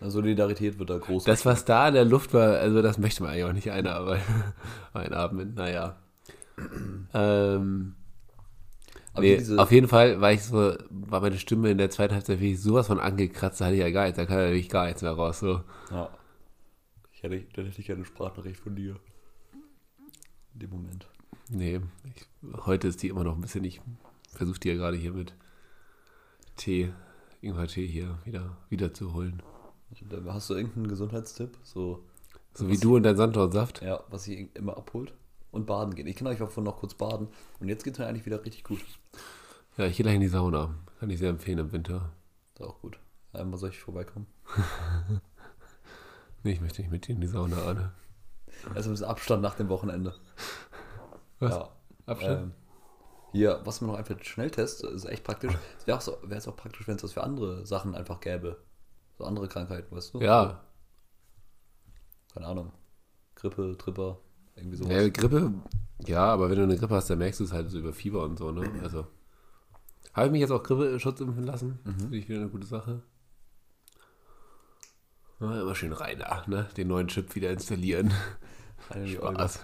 S1: Solidarität wird da groß.
S2: Das, was da in der Luft war, also das möchte man eigentlich auch nicht einer, aber einatmen, naja. ähm, nee, auf jeden Fall war ich so, war meine Stimme in der zweiten Halbzeit wirklich sowas von angekratzt, da hatte ich ja gar nichts, da kam ja wirklich gar nichts mehr raus. So.
S1: Ja. Ich hätte, dann hätte ich gerne eine Sprachnachricht von dir. In dem Moment.
S2: Nee, ich, heute ist die immer noch ein bisschen, ich versuche die ja gerade hier mit Tee, Ingwer-Tee hier wieder, wieder zu holen.
S1: Hast du irgendeinen Gesundheitstipp? So,
S2: So wie du und dein Sanddornsaft.
S1: ja, was sich immer abholt? Und baden gehen. Ich kann euch auch vorhin noch kurz baden. Und jetzt geht es mir eigentlich wieder richtig gut.
S2: Ja, ich gehe gleich in die Sauna. Kann ich sehr empfehlen im Winter.
S1: Ist auch gut. Einmal soll ich vorbeikommen.
S2: Nee, ich möchte nicht mit dir in die Sauna, Anne.
S1: Also ein bisschen Abstand nach dem Wochenende.
S2: Was?
S1: Ja.
S2: Abstand?
S1: Ähm, hier, was mir noch einfällt, Schnelltest ist echt praktisch. Es wäre auch, so, wär's auch praktisch, wenn es das für andere Sachen einfach gäbe. So andere Krankheiten, weißt du?
S2: ja,
S1: Keine Ahnung. Grippe, Tripper, irgendwie sowas.
S2: Ja, Grippe, ja, aber wenn du eine Grippe hast, dann merkst du es halt so über Fieber und so, ne? Also. Habe ich mich jetzt auch Grippeschutz impfen lassen? Finde ich wieder eine gute Sache. Na, immer schön rein da, ne? Den neuen Chip wieder installieren. Spaß.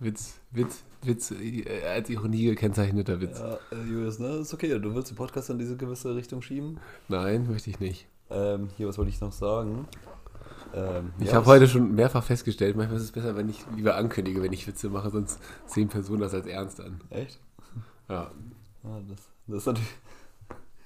S2: Witz, Witz, Witz, äh, als Ironie gekennzeichneter Witz.
S1: Ja, äh, Julius, ne? Ist okay. Du willst den Podcast in diese gewisse Richtung schieben.
S2: Nein, möchte ich nicht.
S1: Ähm, hier, was wollte ich noch sagen? Ähm,
S2: Ich
S1: ja,
S2: habe
S1: was-
S2: heute schon mehrfach festgestellt, manchmal ist es besser, wenn ich lieber ankündige, wenn ich Witze mache, sonst sehen Personen das als ernst an.
S1: Echt?
S2: Ja.
S1: Ah, das, das ist natürlich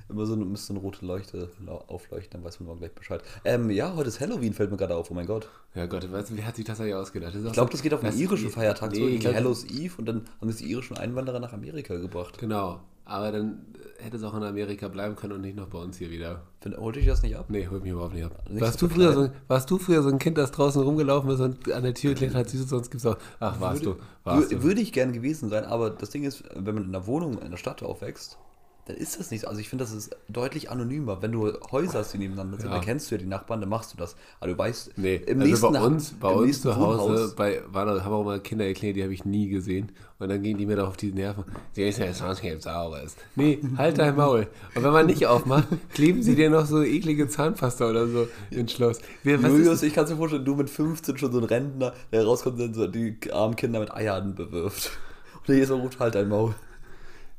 S1: immer so eine, müsste eine rote Leuchte aufleuchten, dann weiß man morgen gleich Bescheid. Ähm, ja, heute ist Halloween, fällt mir gerade auf, oh mein Gott.
S2: Ja Gott, weißt du, wer hat sich das eigentlich ausgedacht?
S1: Ich glaube, das geht auf
S2: das-
S1: irischen Feiertag
S2: nee,
S1: so, irgendwie Hallows Eve und dann haben sich die irischen Einwanderer nach Amerika gebracht.
S2: Genau. Aber dann hätte es auch in Amerika bleiben können und nicht noch bei uns hier wieder.
S1: Find, holte ich das nicht ab?
S2: Nee, holt mich überhaupt nicht ab.
S1: Nicht
S2: warst,
S1: so
S2: du früher so,
S1: verkleiden.
S2: warst du früher so ein Kind, das draußen rumgelaufen ist und an der Tür geklettert hat, süß, sonst gibt's auch. Ach, warst
S1: würde,
S2: du. Warst du.
S1: Würde ich gern gewesen sein, aber das Ding ist, wenn man in einer Wohnung in der Stadt aufwächst, dann ist das nicht so. Also ich finde, das ist deutlich anonymer. Wenn du Häuser hast, die nebeneinander sind,
S2: Ja.
S1: dann kennst du ja die Nachbarn, dann machst du das. Aber du weißt,
S2: Nee,
S1: im
S2: also
S1: nächsten
S2: bei uns, bei uns zu Hause, bei, waren, haben auch mal Kinder erklärt, die habe ich nie gesehen. Und dann gingen die mir doch auf die Nerven. Sie ist ja sonst kein sauberes. Nee, halt dein Maul. Und wenn man nicht aufmacht, kleben sie dir noch so eklige Zahnpasta oder so ins Schloss. Wer,
S1: Julius,
S2: ist,
S1: ich kann es mir vorstellen, du mit 15 schon so ein Rentner, der rauskommt und dann so die armen Kinder mit Eiern bewirft. Und der jedes Mal ruft halt dein Maul.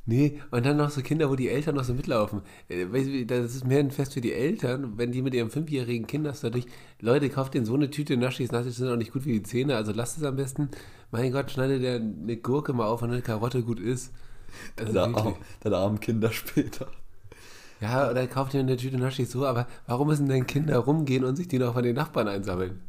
S2: Nee, und dann noch so Kinder, wo die Eltern noch so mitlaufen. Äh, Das ist mehr ein Fest für die Eltern, wenn die mit ihrem fünfjährigen Kind das dadurch, Leute, kauft denen so eine Tüte Naschis, Naschis sind auch nicht gut für die Zähne, also lasst es am besten. Mein Gott, schneidet der eine Gurke mal auf und eine Karotte gut ist. Also
S1: Deine, arm, deine armen Kinder später.
S2: Ja, oder kauft ihr eine Tüte Naschis so, aber warum müssen denn Kinder rumgehen und sich die noch von den Nachbarn einsammeln?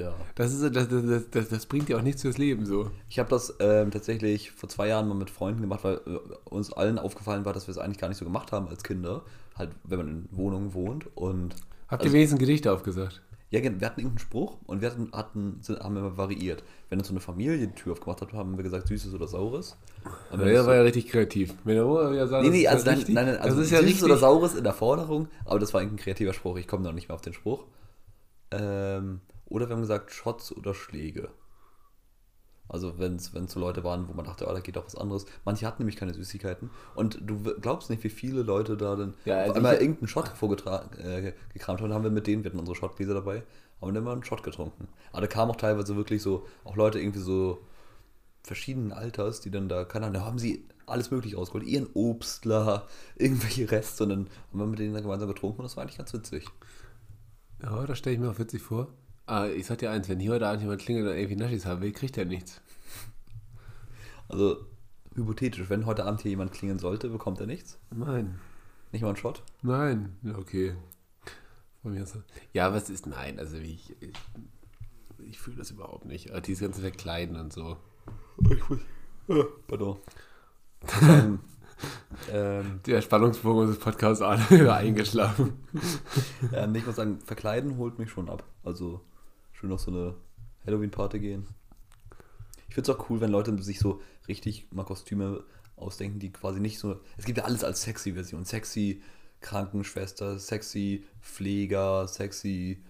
S1: Tja.
S2: Das, ist, das, das, das, das bringt ja auch nichts fürs Leben so.
S1: Ich habe das ähm, tatsächlich vor zwei Jahren mal mit Freunden gemacht, weil äh, uns allen aufgefallen war, dass wir es eigentlich gar nicht so gemacht haben als Kinder. Halt, wenn man in Wohnungen wohnt. Und
S2: Habt
S1: Also-
S2: ihr wenigstens Gedichte aufgesagt?
S1: ja, wir hatten irgendeinen Spruch und wir hatten, hatten sind, haben immer variiert. Wenn uns so eine Familie die Tür aufgemacht hat, haben wir gesagt, Süßes oder Saures. Wenn
S2: Ja, das war ja richtig kreativ. Wenn der wieder sagt,
S1: Nee,
S2: das
S1: nee,
S2: ist
S1: also,
S2: ja
S1: nein, nein, also
S2: das ist ja
S1: Süßes
S2: richtig.
S1: oder Saures in der Forderung, aber das war irgendein kreativer Spruch, ich komme noch nicht mehr auf den Spruch. Ähm, oder wir haben gesagt Shots oder Schläge. Also wenn es so Leute waren, wo man dachte, oh, da geht doch was anderes. Manche hatten nämlich keine Süßigkeiten. Und du glaubst nicht, wie viele Leute da dann
S2: Ja, also
S1: auf einmal
S2: ich-
S1: irgendeinen Shot vorgetragen, äh, gekramt haben, haben wir mit denen, wir hatten unsere Shotgläser dabei, haben dann mal einen Shot getrunken. Aber da kamen auch teilweise wirklich so, auch Leute irgendwie so verschiedenen Alters, die dann da, keine Ahnung, da haben sie alles mögliche rausgeholt, ihren Obstler, irgendwelche Reste und dann haben wir mit denen dann gemeinsam getrunken und das war eigentlich ganz witzig.
S2: Ja, das stelle ich mir auch witzig vor. Aber ich sag dir eins, wenn hier heute Abend jemand klingelt und irgendwie Naschis haben will, kriegt er nichts.
S1: Also hypothetisch, wenn heute Abend hier jemand klingeln sollte, bekommt er nichts?
S2: Nein.
S1: Nicht mal einen Shot?
S2: Nein. Ja, okay. Von mir aus. Ja, was ist nein? Also ich, ich, ich fühle das überhaupt nicht. Aber dieses ganze Verkleiden und so.
S1: Ich muss. Pardon. ähm, ähm,
S2: Der Spannungsbogen unseres Podcasts alle eingeschlafen.
S1: ähm, ich muss sagen, verkleiden holt mich schon ab. Also schön auf so eine Halloween-Party gehen. Ich finde es auch cool, wenn Leute sich so richtig mal Kostüme ausdenken, die quasi nicht so. Es gibt ja alles als sexy Version. Sexy Krankenschwester, sexy Pfleger, sexy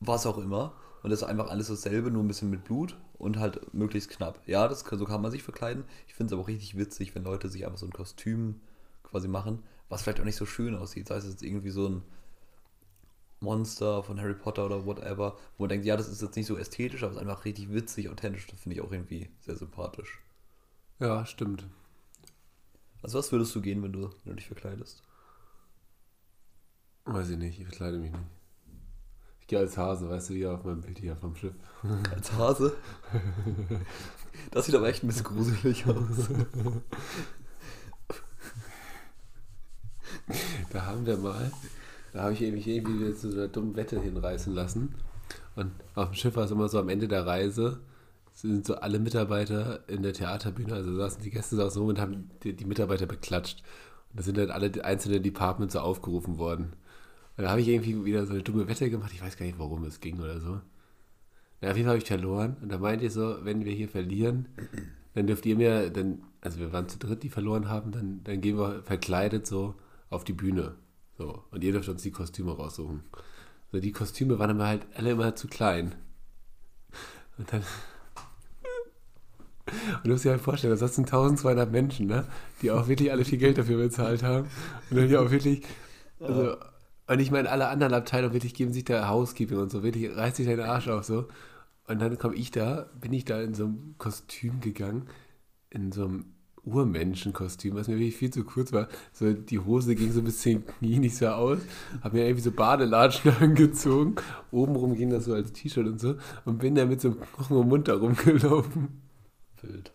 S1: was auch immer. Und das ist einfach alles dasselbe, nur ein bisschen mit Blut und halt möglichst knapp. Ja, das, so kann man sich verkleiden. Ich finde es aber auch richtig witzig, wenn Leute sich einfach so ein Kostüm quasi machen, was vielleicht auch nicht so schön aussieht. Sei es jetzt irgendwie so ein Monster von Harry Potter oder whatever, wo man denkt, ja, das ist jetzt nicht so ästhetisch, aber es ist einfach richtig witzig, authentisch. Das finde ich auch irgendwie sehr sympathisch.
S2: Ja, stimmt.
S1: Also was würdest du gehen, wenn du, wenn du dich verkleidest?
S2: Weiß ich nicht, ich verkleide mich nicht. Ich gehe als Hase, weißt du, wie auf meinem Bild hier vom Schiff.
S1: Als Hase. Das sieht aber echt ein bisschen gruselig aus.
S2: Da haben wir mal, da habe ich mich irgendwie zu so einer dummen Wette hinreißen lassen. Und auf dem Schiff war es immer so am Ende der Reise, sind so alle Mitarbeiter in der Theaterbühne, also saßen die Gäste saßen rum und haben die, die Mitarbeiter beklatscht. Und da sind dann alle einzelnen Departments so aufgerufen worden. Und da habe ich irgendwie wieder so eine dumme Wette gemacht, ich weiß gar nicht, warum es ging oder so. Na, auf jeden Fall habe ich verloren. Und da meinte ich so, wenn wir hier verlieren, dann dürft ihr mir, dann, also wir waren zu dritt, die verloren haben, dann, dann gehen wir verkleidet so auf die Bühne. So. Und ihr dürft uns die Kostüme raussuchen. So, die Kostüme waren aber halt alle immer zu klein. Und dann. Und du musst dir halt vorstellen, das sind 1200 Menschen, ne? Die auch wirklich alle viel Geld dafür bezahlt haben. Und dann ja auch wirklich. Also, und ich meine, alle anderen Abteilungen wirklich geben sich da Housekeeping und so, wirklich reißt sich deinen Arsch auf so. Und dann komme ich da, bin ich da in so einem Kostüm gegangen, in so einem Urmenschenkostüm, was mir wirklich viel zu kurz war. So, die Hose ging so ein bisschen Knie nicht so aus, habe mir irgendwie so Badelatschen angezogen, obenrum ging das so als T-Shirt und so und bin da mit so einem Knochen im Mund da rumgelaufen.
S1: Wild.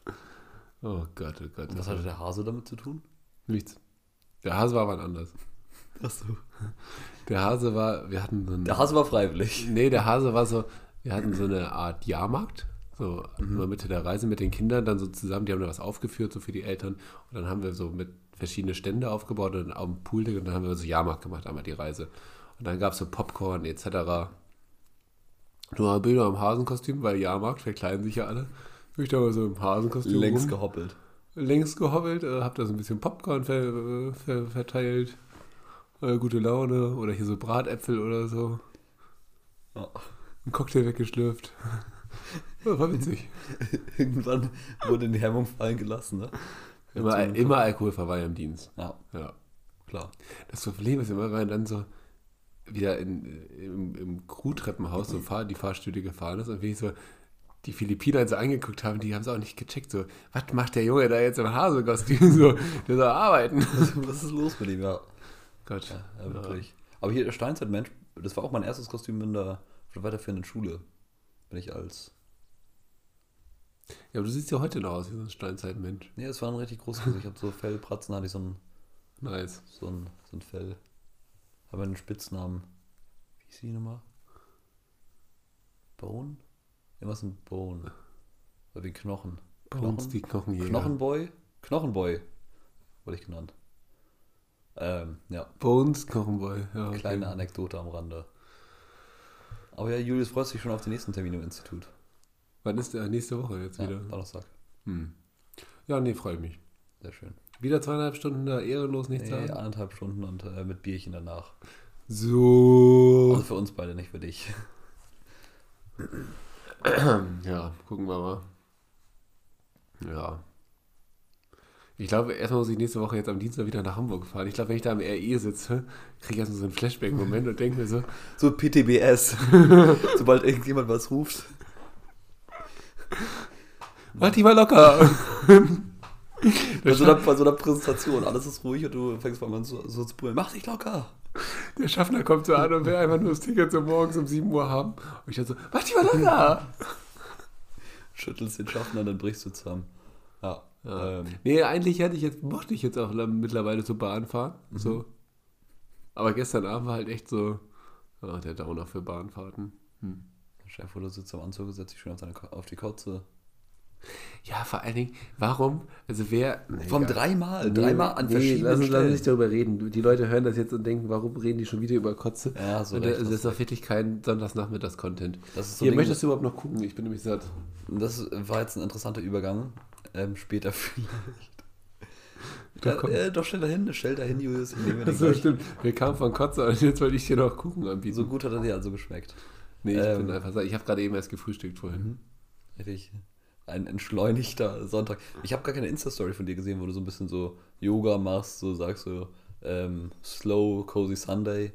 S2: Oh Gott, oh Gott.
S1: Und was hatte der Hase damit zu tun?
S2: Nichts. Der Hase war wann anders.
S1: Achso.
S2: Der Hase war, wir hatten so einen,
S1: Der Hase war freiwillig.
S2: Nee, der Hase war so, wir hatten so eine Art Jahrmarkt, so
S1: Mhm.
S2: immer Mitte der Reise mit den Kindern, dann so zusammen, die haben da was aufgeführt, so für die Eltern. Und dann haben wir so mit verschiedene Stände aufgebaut und dem Pool und dann haben wir so Jahrmarkt gemacht, einmal die Reise. Und dann gab es so Popcorn etc. Nur Bilder im Hasenkostüm, weil Jahrmarkt verkleiden sich ja alle. Ich da mal so im Hasenkostüm
S1: Längs
S2: rum,
S1: gehoppelt.
S2: längs gehobbelt, äh, hab da so ein bisschen Popcorn ver, ver, verteilt. Äh, gute Laune oder hier so Bratäpfel oder so.
S1: Ja.
S2: Einen Cocktail weggeschlürft. Ja, war witzig.
S1: Irgendwann wurde die Hemmung fallen gelassen, ne?
S2: Immer, immer alkoholfrei im Dienst.
S1: Ja,
S2: Ja.
S1: klar.
S2: Das Problem ist immer, wenn man dann so wieder in, im, im Crew-Treppenhaus so fahr, die Fahrstühle gefahren ist und wie ich so die Philippiner so angeguckt haben, die haben es auch nicht gecheckt. So, was macht der Junge da jetzt im Hasekostüm? So, der soll arbeiten.
S1: Was, ist los mit ihm? Ja,
S2: Gott.
S1: ja, ja wirklich. Aber hier, der Steinzeitmensch, das war auch mein erstes Kostüm in der weiterführenden Schule. Bin ich als.
S2: Ja, aber du siehst ja heute noch aus wie so ein Steinzeitmensch.
S1: Nee, es war ein richtig großes Gesicht. Ich habe so Fellpratzen, hatte ich so ein,
S2: Nice.
S1: so ein, so ein Fell. Habe einen Spitznamen. Wie hieß die nochmal? Bone? Irgendwas mit Bone. Oder wie Knochen.
S2: Bones, die Knochenjäger.
S1: Knochenboy? Knochenboy wurde ich genannt. Ähm, ja,
S2: Bones, Knochenboy. Ja, okay.
S1: kleine Anekdote am Rande. Aber ja, Julius freut sich schon auf den nächsten Termin im Institut.
S2: Wann ist der nächste Woche jetzt
S1: Ja,
S2: wieder?
S1: Donnerstag.
S2: Hm. Ja, nee, freue mich.
S1: Sehr schön.
S2: Wieder zweieinhalb Stunden da ehrenlos nichts
S1: Nee,
S2: sagen?
S1: anderthalb Stunden und äh, mit Bierchen danach.
S2: So.
S1: Also für uns beide, nicht für dich.
S2: Ja, gucken wir mal. Ja. Ich glaube, erstmal muss ich nächste Woche jetzt am Dienstag wieder nach Hamburg fahren. Ich glaube, wenn ich da am RE sitze, kriege ich erstmal so einen Flashback-Moment und denke mir so,
S1: So PTBS. Sobald irgendjemand was ruft.
S2: Mach die mal locker.
S1: Bei so, einer, bei so einer Präsentation, alles ist ruhig und du fängst mal an so, so zu brüllen. Mach dich locker.
S2: Der Schaffner kommt so an und will einfach nur das Ticket so morgens um 7 Uhr haben. Und ich dann so, mach die mal locker.
S1: Schüttelst den Schaffner, dann brichst du zusammen. Ja.
S2: Ja.
S1: Ähm,
S2: Nee, eigentlich hätte ich jetzt, mochte ich jetzt auch mittlerweile zur Bahn fahren.
S1: Mhm.
S2: So. Aber gestern Abend war halt echt so, ja, der Downer für Bahnfahrten. Hm.
S1: Chef, du sitzt am Anzug, setzt dich schön auf, deine, Ko- auf die Kotze.
S2: Ja, vor allen Dingen, warum? Also wer. Nee,
S1: Vom
S2: egal.
S1: dreimal, dreimal an
S2: nee,
S1: verschiedenen
S2: lass uns, lass uns
S1: Stellen.
S2: nicht darüber reden. Die Leute hören das jetzt und denken, warum reden die schon wieder über Kotze?
S1: Ja, so
S2: Und
S1: recht,
S2: das, ist doch wirklich kein Sonntagsnachmittags-Content.
S1: So
S2: Hier,
S1: Ding-
S2: möchtest du überhaupt noch gucken? Ich bin nämlich satt.
S1: Das war jetzt ein interessanter Übergang. Ähm, später vielleicht.
S2: Doch, komm.
S1: äh, doch, stell da hin, stell da hin, Julius. Ich nehme
S2: So, stimmt. Wir kamen von Kotze und jetzt wollte ich dir noch gucken anbieten.
S1: So gut hat er dir also geschmeckt.
S2: nee, ich
S1: ähm,
S2: bin einfach. Ich habe gerade eben erst gefrühstückt vorhin.
S1: Richtig. Ein entschleunigter Sonntag. Ich habe gar keine Insta-Story von dir gesehen, wo du so ein bisschen so Yoga machst, so sagst du, ähm, Slow, Cozy Sunday.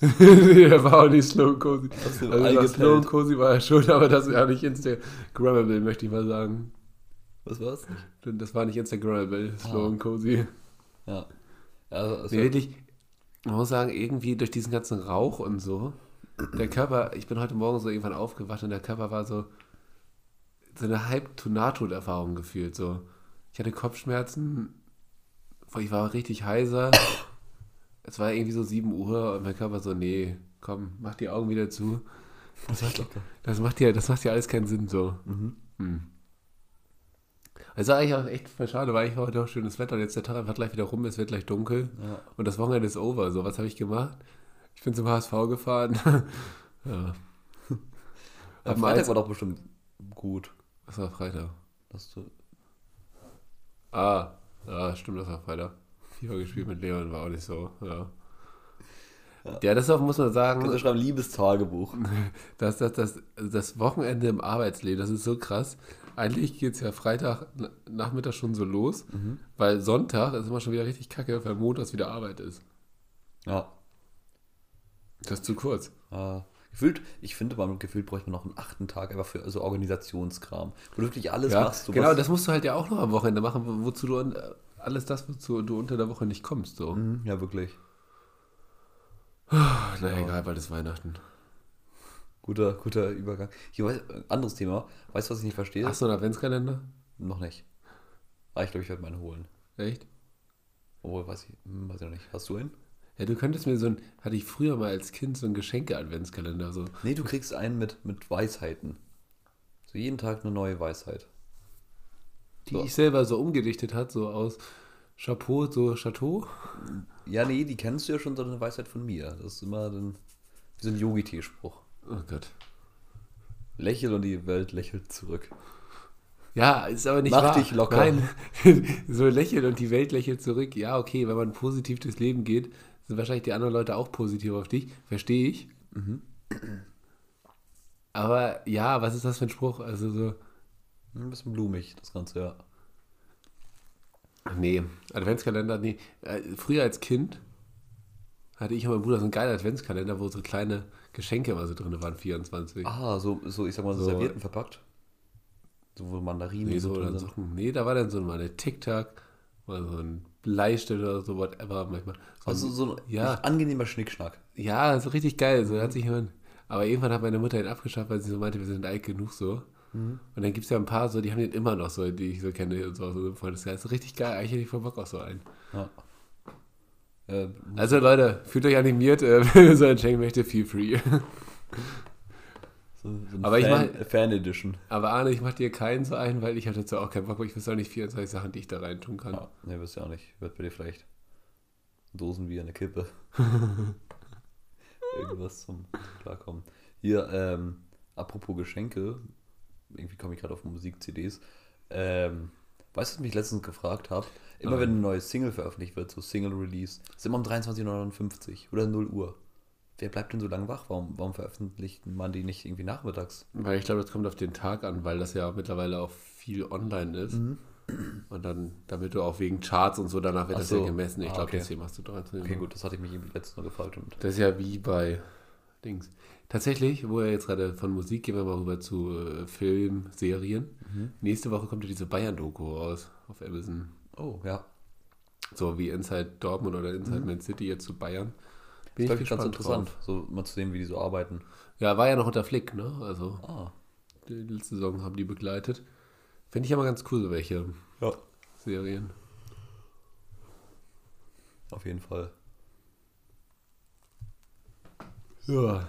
S2: der war auch nicht slow cozy. Also slow cozy war er schon, aber das war nicht Instagrammable, möchte ich mal sagen.
S1: Was war's?
S2: Das war nicht Instagrammable, slow
S1: Ah.
S2: and cozy.
S1: Ja. ja also,
S2: Nee, wirklich, man muss sagen, irgendwie durch diesen ganzen Rauch und so, der Körper, ich bin heute Morgen so irgendwann aufgewacht und der Körper war so, so eine Halb-to-Nahtoderfahrung gefühlt. So. Ich hatte Kopfschmerzen, ich war richtig heiser. Es war irgendwie so 7 Uhr und mein Körper so, nee, komm, mach die Augen wieder zu. Das macht, das macht ja, das macht ja alles keinen Sinn so.
S1: Mhm.
S2: Hm. Also eigentlich auch echt voll schade, weil ich war heute auch schönes Wetter und jetzt der Tag einfach gleich wieder rum, es wird gleich dunkel
S1: Ja.
S2: und das Wochenende ist over. So, was habe ich gemacht? Ich bin zum HSV gefahren. ja.
S1: Am Freitag war doch bestimmt gut.
S2: Was war Freitag?
S1: Dass du,
S2: Ah, ja, stimmt, das war Freitag. FIFA gespielt mit Leon, war auch nicht so, ja. Ja, das auch, muss man sagen,
S1: kannst du schreiben, Liebestagebuch.
S2: das, das, das, das Wochenende im Arbeitsleben, das ist so krass. Eigentlich geht es ja Freitag na- Nachmittag schon so los, weil Sonntag ist immer schon wieder richtig kacke, weil montags wieder Arbeit ist.
S1: Ja.
S2: Das ist zu kurz.
S1: Äh, gefühlt, ich finde, beim gefühlt bräuchte man noch einen achten Tag einfach für so Organisationskram. Wo du wirklich alles
S2: Ja,
S1: machst.
S2: Genau, das musst du halt ja auch noch am Wochenende machen, wo- wozu du an- alles das, wozu du unter der Woche nicht kommst. So.
S1: Mhm, ja, wirklich.
S2: Na egal, bald ist Weihnachten.
S1: Guter, guter Übergang. Hier, weiß, äh, anderes Thema. Weißt du, was ich nicht verstehe?
S2: Hast du einen Adventskalender?
S1: Noch nicht. Ah, ich glaube, ich werde meinen holen.
S2: Echt?
S1: Obwohl, weiß ich, hm, weiß ich noch nicht. Hast du einen?
S2: Ja, du könntest mir so ein, hatte ich früher mal als Kind so einen Geschenke-Adventskalender. So.
S1: Nee, du kriegst einen mit, mit Weisheiten. So jeden Tag eine neue Weisheit.
S2: Die
S1: So.
S2: ich selber so umgedichtet hat, so aus Chapeau, so Chateau.
S1: Ja, nee, die kennst du ja schon, so eine Weisheit von mir. Das ist immer dann, wie so ein Yogi-Tee-Spruch.
S2: Oh Gott.
S1: Lächel und die Welt lächelt zurück.
S2: Ja, ist aber nicht
S1: Mach
S2: wahr.
S1: dich locker.
S2: Nein, so lächeln und die Welt lächelt zurück. Ja, okay, wenn man positiv durchs Leben geht, sind wahrscheinlich die anderen Leute auch positiv auf dich. Verstehe ich.
S1: Mhm.
S2: Aber ja, was ist das für ein Spruch? Also so,
S1: Ein bisschen blumig, das Ganze, ja.
S2: Nee, Adventskalender, nee. Äh, Früher als Kind hatte ich und mein Bruder so einen geilen Adventskalender, wo so kleine Geschenke immer so drin waren, 24.
S1: Ah, so, so ich sag mal, so
S2: So.
S1: Servietten verpackt. So, wo Mandarinen
S2: nee, so, oder so, nee, da war dann so mal eine Tic-Tac, so ein Bleistift oder so, whatever, manchmal. So
S1: Also
S2: ein-
S1: so ein
S2: ja.
S1: angenehmer Schnickschnack.
S2: Ja, so richtig geil. So hat sich jemand. Aber irgendwann hat meine Mutter ihn abgeschafft, weil sie so meinte, wir sind alt genug so.
S1: Mhm.
S2: Und dann gibt es ja ein paar so, die haben den immer noch so, die ich so kenne und so, so im Freundeskreis. So richtig geil. Eigentlich hätte ich voll Bock auf so einen.
S1: Ja. Äh,
S2: Also Leute, fühlt euch animiert, äh, wenn ihr so einen schenken möchte, feel free.
S1: so, so ein
S2: Aber ich
S1: Fan,
S2: mach-
S1: Fan Edition.
S2: Aber Arne, ich mach dir keinen so einen, weil ich habe dazu auch keinen Bock, ich weiß auch nicht 24 Sachen, die ich da rein tun kann.
S1: Ja, ne, wisst ihr auch nicht. Wird bei dir vielleicht Dosen wie eine Kippe. Irgendwas zum Klarkommen. Hier, ähm, apropos Geschenke, irgendwie komme ich gerade auf Musik-CDs. Ähm, weißt du, was ich mich letztens gefragt habe? Immer
S2: Nein.
S1: wenn eine neue Single veröffentlicht wird, so Single-Release, ist immer um 23.59 Uhr oder 0 Uhr. Wer bleibt denn so lange wach? Warum, warum veröffentlicht man die nicht irgendwie nachmittags?
S2: Weil ich glaube, das kommt auf den Tag an, weil das ja mittlerweile auch viel online ist.
S1: Mhm.
S2: Und dann, damit du auch wegen Charts und so, danach wird
S1: Ach
S2: das
S1: so.
S2: ja gemessen. Ich
S1: Ah,
S2: glaube,
S1: okay.
S2: deswegen machst du 13.
S1: Okay, gut, das hatte ich mich letztens noch gefragt.
S2: Das ist ja wie bei Dings. Tatsächlich, wo er jetzt gerade von Musik, gehen wir mal rüber zu äh, Film, Serien.
S1: Mhm.
S2: Nächste Woche kommt ja diese Bayern-Doku raus auf Amazon.
S1: oh, ja.
S2: So wie Inside Dortmund oder Inside Man City jetzt zu Bayern. Bin
S1: glaube ich, ganz interessant, so mal zu sehen, wie die so arbeiten.
S2: Ja, war ja noch unter Flick, ne? Also
S1: Ah,
S2: die letzte Saison haben die begleitet. Finde ich aber ganz cool, so welche
S1: ja.
S2: Serien.
S1: Auf jeden Fall.
S2: Ja.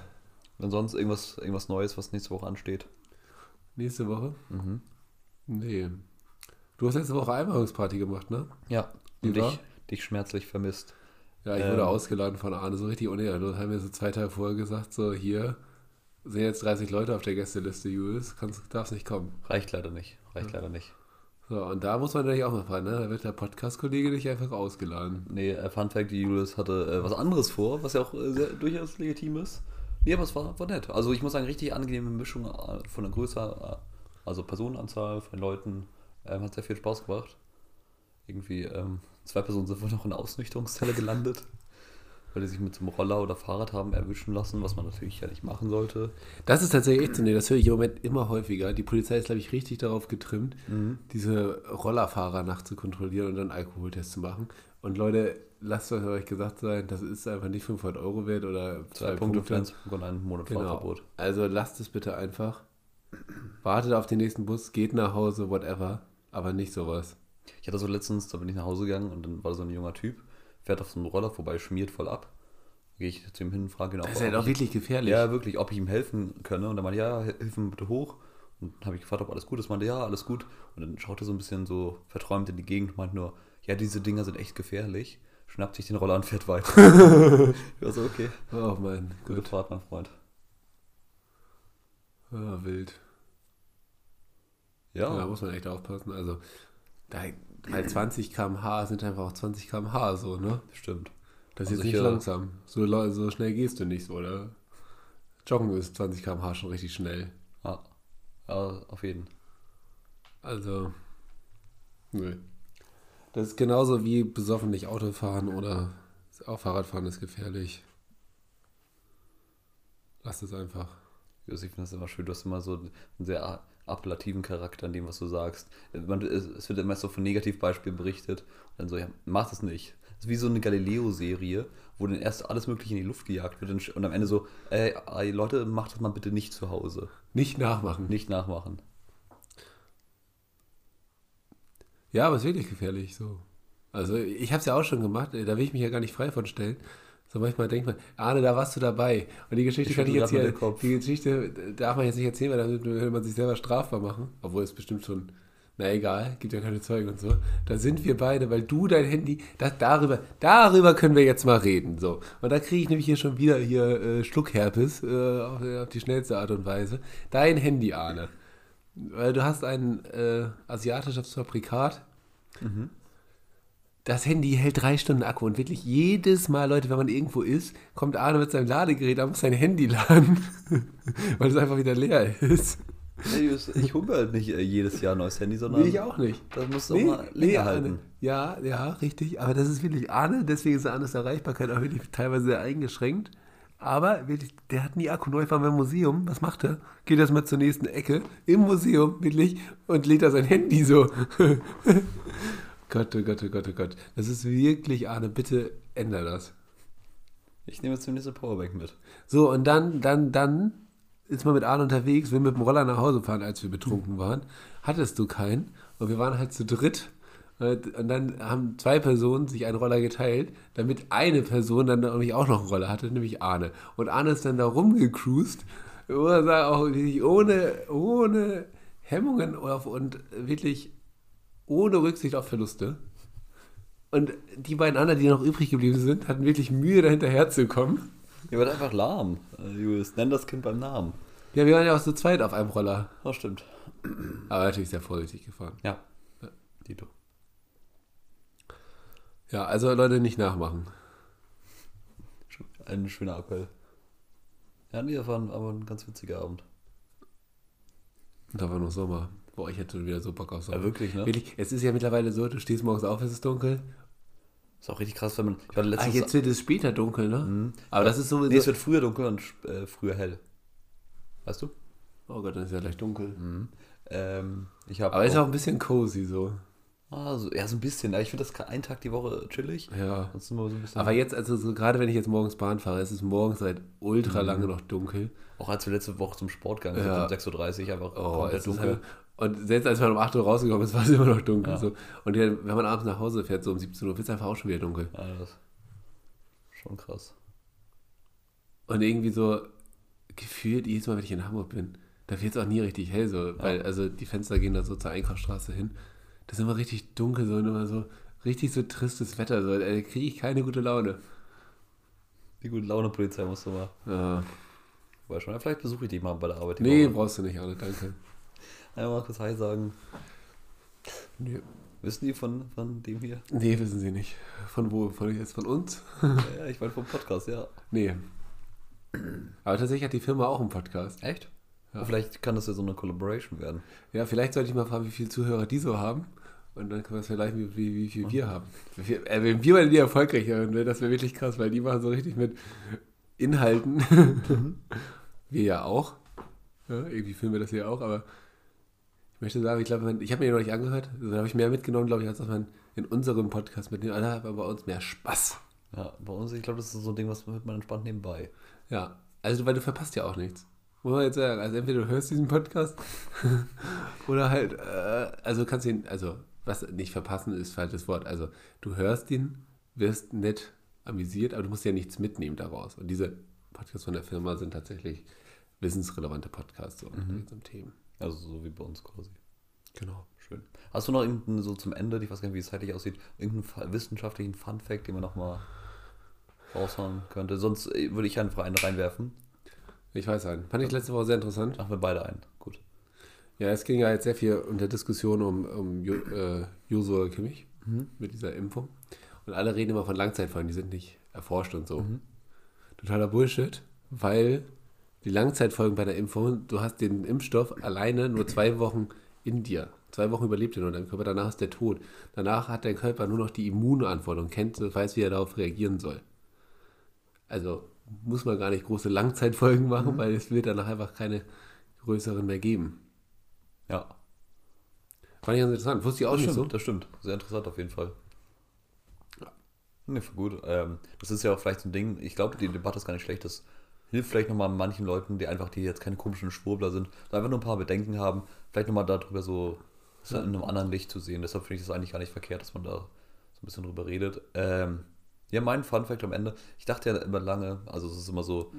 S1: Und sonst irgendwas, irgendwas Neues, was nächste Woche ansteht.
S2: Nächste Woche?
S1: Mhm.
S2: Nee. Du hast letzte Woche Einweihungsparty gemacht, ne?
S1: Ja,
S2: Wie
S1: und
S2: war?
S1: dich, dich schmerzlich vermisst.
S2: Ja, ich
S1: Ähm.
S2: wurde ausgeladen von Arne, so richtig unehrenlos. Haben mir so zwei Tage vorher gesagt, so hier sind jetzt 30 Leute auf der Gästeliste, Julius, kannst, darfst nicht kommen.
S1: Reicht leider nicht. Reicht leider nicht.
S2: So, und da muss man natürlich auch mal fragen, ne? Da wird der Podcast-Kollege nicht einfach ausgeladen.
S1: Nee, äh, Fun Fact, die Julius hatte äh, was anderes vor, was ja auch äh, sehr, durchaus legitim ist. Nee, aber es war, war nett. Also ich muss sagen, richtig angenehme Mischung äh, von der Größe, äh, also Personenanzahl von Leuten. Ähm, hat sehr viel Spaß gemacht. Irgendwie, ähm, zwei Personen sind wohl noch in der Ausnüchterungszelle gelandet, weil die sich mit so einem Roller oder Fahrrad haben erwischen lassen, was man natürlich ja nicht machen sollte.
S2: Das ist tatsächlich echt so, nee, das höre ich im Moment immer häufiger. Die Polizei ist, glaube ich, richtig darauf getrimmt, diese Rollerfahrer nachts zu kontrollieren und dann Alkoholtests zu machen. Und Leute, lasst euch gesagt sein, das ist einfach nicht 500 Euro wert oder
S1: Zwei Punkte, Flensburg und einen Monat
S2: Genau.
S1: Fahrverbot.
S2: Also lasst es bitte einfach. Wartet auf den nächsten Bus, geht nach Hause, whatever. Aber nicht sowas.
S1: Ich hatte so letztens, da bin ich nach Hause gegangen und dann war so ein junger Typ, fährt auf so einem Roller vorbei, schmiert voll ab. Gehe ich zu ihm hin, frage ihn auch,
S2: Das ist
S1: ob
S2: auch
S1: ich-
S2: wirklich gefährlich.
S1: Ja, wirklich, ob ich ihm helfen könne. Und er meinte, ja, hilf ihm bitte hoch. Und dann habe ich gefragt, ob alles gut ist. meinte, ja, alles gut. Und dann schaut er so ein bisschen so verträumt in die Gegend und meint nur, ja, diese Dinger sind echt gefährlich. Schnappt sich den Roller und fährt weiter. ich war so, okay.
S2: Oh mein
S1: Gute
S2: Gott.
S1: Fahrt, mein Freund.
S2: Ja, wild.
S1: Ja,
S2: Ja, da muss man echt aufpassen. Also, da, bei 20 km/h sind einfach auch 20 km/h so, ne?
S1: stimmt.
S2: Das ist
S1: Also
S2: jetzt nicht
S1: hier-
S2: langsam. So, so schnell gehst du nicht so, oder? Joggen ist 20 km/h schon richtig schnell.
S1: Ja, ja auf jeden.
S2: Also, nö. Das ist genauso wie besoffen nicht Auto fahren oder auch Fahrradfahren ist gefährlich. Lass es einfach.
S1: Also ich finde das immer schön, du hast immer so sehr appellativen Charakter in dem, was du sagst. Man, es, es wird immer so von Negativbeispielen berichtet und dann so, ja, mach das nicht. Das ist wie so eine Galileo-Serie, wo dann erst alles Mögliche in die Luft gejagt wird und, und am Ende so, ey, ey, Leute, macht das mal bitte nicht zu Hause.
S2: Nicht nachmachen.
S1: Nicht nachmachen.
S2: Ja, aber es ist wirklich gefährlich so. Also ich habe es ja auch schon gemacht, da will ich mich ja gar nicht frei von stellen. So manchmal denkt man, Arne, da warst du dabei. Und die Geschichte
S1: Ich
S2: kann ich jetzt hier, die Geschichte darf man jetzt nicht erzählen, weil damit will man sich selber strafbar machen. Obwohl es bestimmt schon, na egal, gibt ja keine Zeugen und so. Da sind wir beide, weil du dein Handy, das, darüber, darüber können wir jetzt mal reden. So. Und da kriege ich nämlich hier schon wieder hier äh, Schluckherpes äh, auf, auf die schnellste Art und Weise. Dein Handy, Arne. Weil du hast ein äh, asiatisches Fabrikat. Das Handy hält drei Stunden Akku und wirklich jedes Mal, Leute, wenn man irgendwo ist, kommt Arne mit seinem Ladegerät, er muss sein Handy laden, weil es einfach wieder leer ist.
S1: Ich hole halt nicht äh, jedes Jahr ein neues Handy, sondern
S2: Nee, ich auch nicht.
S1: das muss auch mal länger halten.
S2: Arne. Ja, ja, richtig. Aber das ist wirklich Arne, deswegen ist Arnes Erreichbarkeit auch wirklich teilweise sehr eingeschränkt. Aber wirklich, der hat nie Akku neu beim Museum. Was macht er? Geht erstmal zur nächsten Ecke im Museum, wirklich, und lädt da sein Handy so. Gott, oh Gott, oh Gott, oh Gott. Das ist wirklich, Arne, bitte änder das.
S1: Ich nehme die nächste Powerbank mit.
S2: So, und dann, dann, dann ist man mit Arne unterwegs, wir mit dem Roller nach Hause fahren, als wir betrunken waren. Hattest du keinen. Und wir waren halt zu dritt. Und dann haben zwei Personen sich einen Roller geteilt, damit eine Person dann nämlich auch noch einen Roller hatte, nämlich Arne. Und Arne ist dann da rumgecruised, auch ohne, ohne Hemmungen auf, und wirklich ohne Rücksicht auf Verluste. Und die beiden anderen, die noch übrig geblieben sind, hatten wirklich Mühe, da hinterherzukommen.
S1: Ihr wird einfach lahm. Äh, Julius, nenn das Kind beim Namen.
S2: Ja, wir waren ja auch zu zweit auf einem Roller.
S1: Oh, stimmt.
S2: Aber natürlich sehr vorsichtig gefahren.
S1: Ja. Dito.
S2: Ja, also Leute nicht nachmachen.
S1: Ein schöner Appell. Ja, nee, das war ein- aber ein ganz witziger Abend.
S2: Da war noch Sommer. Boah, ich hätte wieder so Bock auf Sommer.
S1: Ja, wirklich, ne?
S2: Wirklich, es ist ja mittlerweile so, du stehst morgens auf, es ist dunkel.
S1: Ist auch richtig krass, wenn man. Ich war letztens.
S2: jetzt wird es später dunkel, ne? Aber das ist so.
S1: nee, es wird früher dunkel und äh, früher hell. Weißt du?
S2: oh Gott, dann ist ja gleich dunkel.
S1: Ähm, ich habe.
S2: Aber ist auch ein bisschen cozy so.
S1: Ah, so, ja, so ein bisschen. Ich finde das einen Tag die Woche chillig.
S2: Ja.
S1: So ein bisschen.
S2: Aber jetzt, also so, gerade wenn ich jetzt morgens Bahn fahre, es ist morgens seit ultra lange noch dunkel.
S1: auch als wir letzte Woche zum Sport gegangen sind,
S2: Ja.
S1: um 6.30 Uhr, einfach
S2: Oh,
S1: komplett
S2: es
S1: dunkel.
S2: halt, und selbst als man um 8 Uhr rausgekommen ist, war es immer noch dunkel.
S1: Ja.
S2: So. Und ja, wenn man abends nach Hause fährt, so um 17 Uhr, wird es einfach auch schon wieder dunkel.
S1: Ja, das schon krass.
S2: Und irgendwie so gefühlt, jedes Mal, wenn ich in Hamburg bin, da wird es auch nie richtig hell, so, weil also die Fenster gehen da so zur Einkaufsstraße hin. Das ist immer richtig dunkel, so und immer so richtig so tristes Wetter, so, da kriege ich keine gute Laune.
S1: Die gute Laune Polizei musst du mal.
S2: Ja.
S1: Weiß schon. Ja, Vielleicht besuche ich dich mal bei der Arbeit.
S2: Nee, brauchst du nicht, Arne, danke.
S1: Einmal mal kurz Hi sagen.
S2: Nee.
S1: Wissen die von, von dem hier?
S2: nee, wissen Sie nicht. Von wo? Von jetzt von uns?
S1: ja, ich meine vom Podcast, ja.
S2: Nee. Aber tatsächlich hat die Firma auch einen Podcast.
S1: Echt?
S2: Ja.
S1: Oh, vielleicht kann das ja so eine Collaboration werden.
S2: Ja, vielleicht sollte ich mal fragen, wie viele Zuhörer die so haben. Und dann können wir es vergleichen, wie, wie, wie viel wir haben. Äh, wenn wir mal die erfolgreich wären, wäre das wäre wirklich krass, weil die machen so richtig mit Inhalten. wir ja auch. Ja, irgendwie filmen wir das hier auch, aber Ich möchte sagen, ich glaube, ich habe mir noch nicht angehört. Da habe ich mehr mitgenommen, glaube ich, als dass man in unserem Podcast mitnimmt. Alle haben bei uns mehr Spaß.
S1: Ja, bei uns, ich glaube, das ist so ein Ding, was man entspannt nebenbei.
S2: Ja, also weil du verpasst ja auch nichts. Muss man jetzt sagen. Also entweder du hörst diesen Podcast oder halt, äh, also kannst ihn, also was nicht verpassen ist falsches Wort. Also du hörst ihn, wirst nett amüsiert, aber du musst ja nichts mitnehmen daraus. Und diese Podcasts von der Firma sind tatsächlich wissensrelevante Podcasts so mhm. zum Themen.
S1: Also so wie bei uns quasi.
S2: Genau.
S1: Schön. Hast du noch irgendeinen, so zum Ende, ich weiß gar nicht, wie es zeitlich aussieht, irgendeinen wissenschaftlichen Fun-Fact, den man nochmal raushauen könnte? Sonst äh, würde ich einen freien reinwerfen.
S2: Ich weiß einen. Fand ich letzte Woche sehr interessant.
S1: Machen wir beide ein. Gut.
S2: Ja, es ging ja jetzt sehr viel unter Diskussion um, um äh, Joshua Kimmich mhm. mit dieser Impfung. Und alle reden immer von Langzeitfolgen, die sind nicht erforscht und so. Mhm. Totaler Bullshit, weil die Langzeitfolgen bei der Impfung, du hast den Impfstoff alleine nur zwei Wochen in dir. Zwei Wochen überlebt er nur dein Körper, danach ist der tot. Danach hat dein Körper nur noch die Immunantwort kennt, weiß, wie er darauf reagieren soll. Also muss man gar nicht große Langzeitfolgen machen, mhm. weil es wird danach einfach keine größeren mehr geben.
S1: Ja.
S2: Fand ich ganz interessant. Wusste ich auch
S1: das
S2: nicht
S1: stimmt,
S2: so.
S1: Das stimmt. Sehr interessant auf jeden Fall. Ja. Ne, gut. Ähm, das ist ja auch vielleicht so ein Ding, ich glaube, die Debatte ist gar nicht schlecht. Das hilft vielleicht nochmal manchen Leuten, die einfach, die jetzt keine komischen Schwurbler sind, einfach nur ein paar Bedenken haben, vielleicht nochmal darüber so, in einem anderen Licht zu sehen. Deshalb finde ich das eigentlich gar nicht verkehrt, dass man da so ein bisschen drüber redet. Ähm, ja, mein Fun Fact am Ende. Ich dachte ja immer lange, also es ist immer so,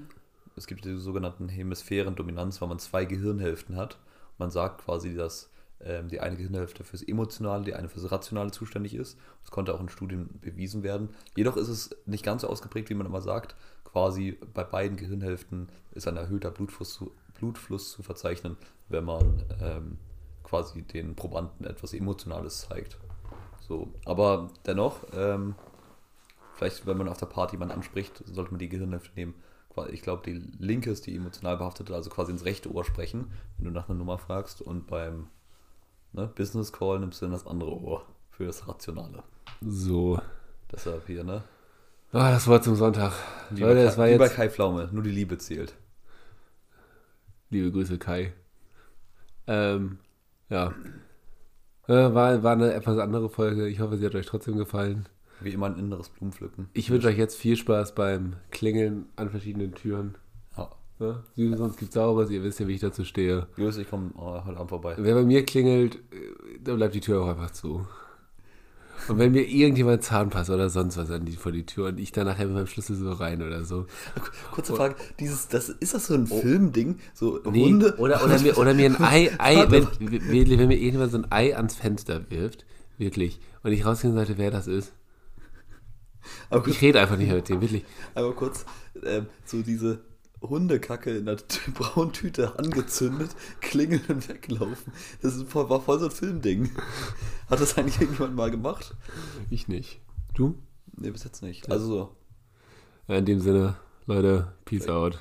S1: es gibt die sogenannten Hemisphärendominanz, weil man zwei Gehirnhälften hat. Man sagt quasi, dass ähm, die eine Gehirnhälfte fürs Emotionale, die eine fürs Rationale zuständig ist. Das konnte auch in Studien bewiesen werden. Jedoch ist es nicht ganz so ausgeprägt, wie man immer sagt. Quasi bei beiden Gehirnhälften ist ein erhöhter Blutfluss zu, Blutfluss zu verzeichnen, wenn man ähm, quasi den Probanden etwas Emotionales zeigt. So, aber dennoch, ähm, vielleicht, wenn man auf der Party jemanden anspricht, sollte man die Gehirnhälfte nehmen. Ich glaube, die linke ist die emotional behaftete, also quasi ins rechte Ohr sprechen, wenn du nach einer Nummer fragst. Und beim ne, Business Call nimmst du dann das andere Ohr für das Rationale.
S2: So.
S1: Deshalb hier, ne?
S2: Ah, das Wort zum Sonntag.
S1: Lieber, Leute, das war lieber jetzt... Kai Pflaume, nur die Liebe zählt.
S2: Liebe Grüße, Kai. Ähm, ja. Äh, war, war eine etwas andere Folge. Ich hoffe, sie hat euch trotzdem gefallen.
S1: Wie immer ein inneres Blumenpflücken.
S2: Ich wünsche euch jetzt viel Spaß beim Klingeln an verschiedenen Türen. Ja. ja? Süßes, sonst gibt's Saures, ihr wisst ja, wie ich dazu stehe.
S1: Jus, ich komme oh, heute Abend vorbei.
S2: Wer bei mir klingelt, äh, dann bleibt die Tür auch einfach zu. Und wenn mir irgendjemand Zahnpasta oder sonst was an die, vor die Tür und ich dann nachher mit meinem Schlüssel so rein oder so.
S1: Kurze Frage, dieses, das, ist das so ein oh. Filmding? So nee, Hunde?
S2: Oder, oder, mir, oder mir ein Ei, Ei wenn, wenn, mir irgendjemand so ein Ei ans Fenster wirft, wirklich, und ich rausgehen sollte, wer das ist. Aber ich rede einfach nicht mit dem, wirklich.
S1: Aber kurz, ähm, so diese Hundekacke in der braunen Tüte angezündet, klingeln und weglaufen. Das ist, war voll so ein Filmding. Hat das eigentlich irgendjemand mal gemacht?
S2: Ich nicht. Du?
S1: Nee, bis jetzt nicht. Also so.
S2: In dem Sinne, Leute, peace out.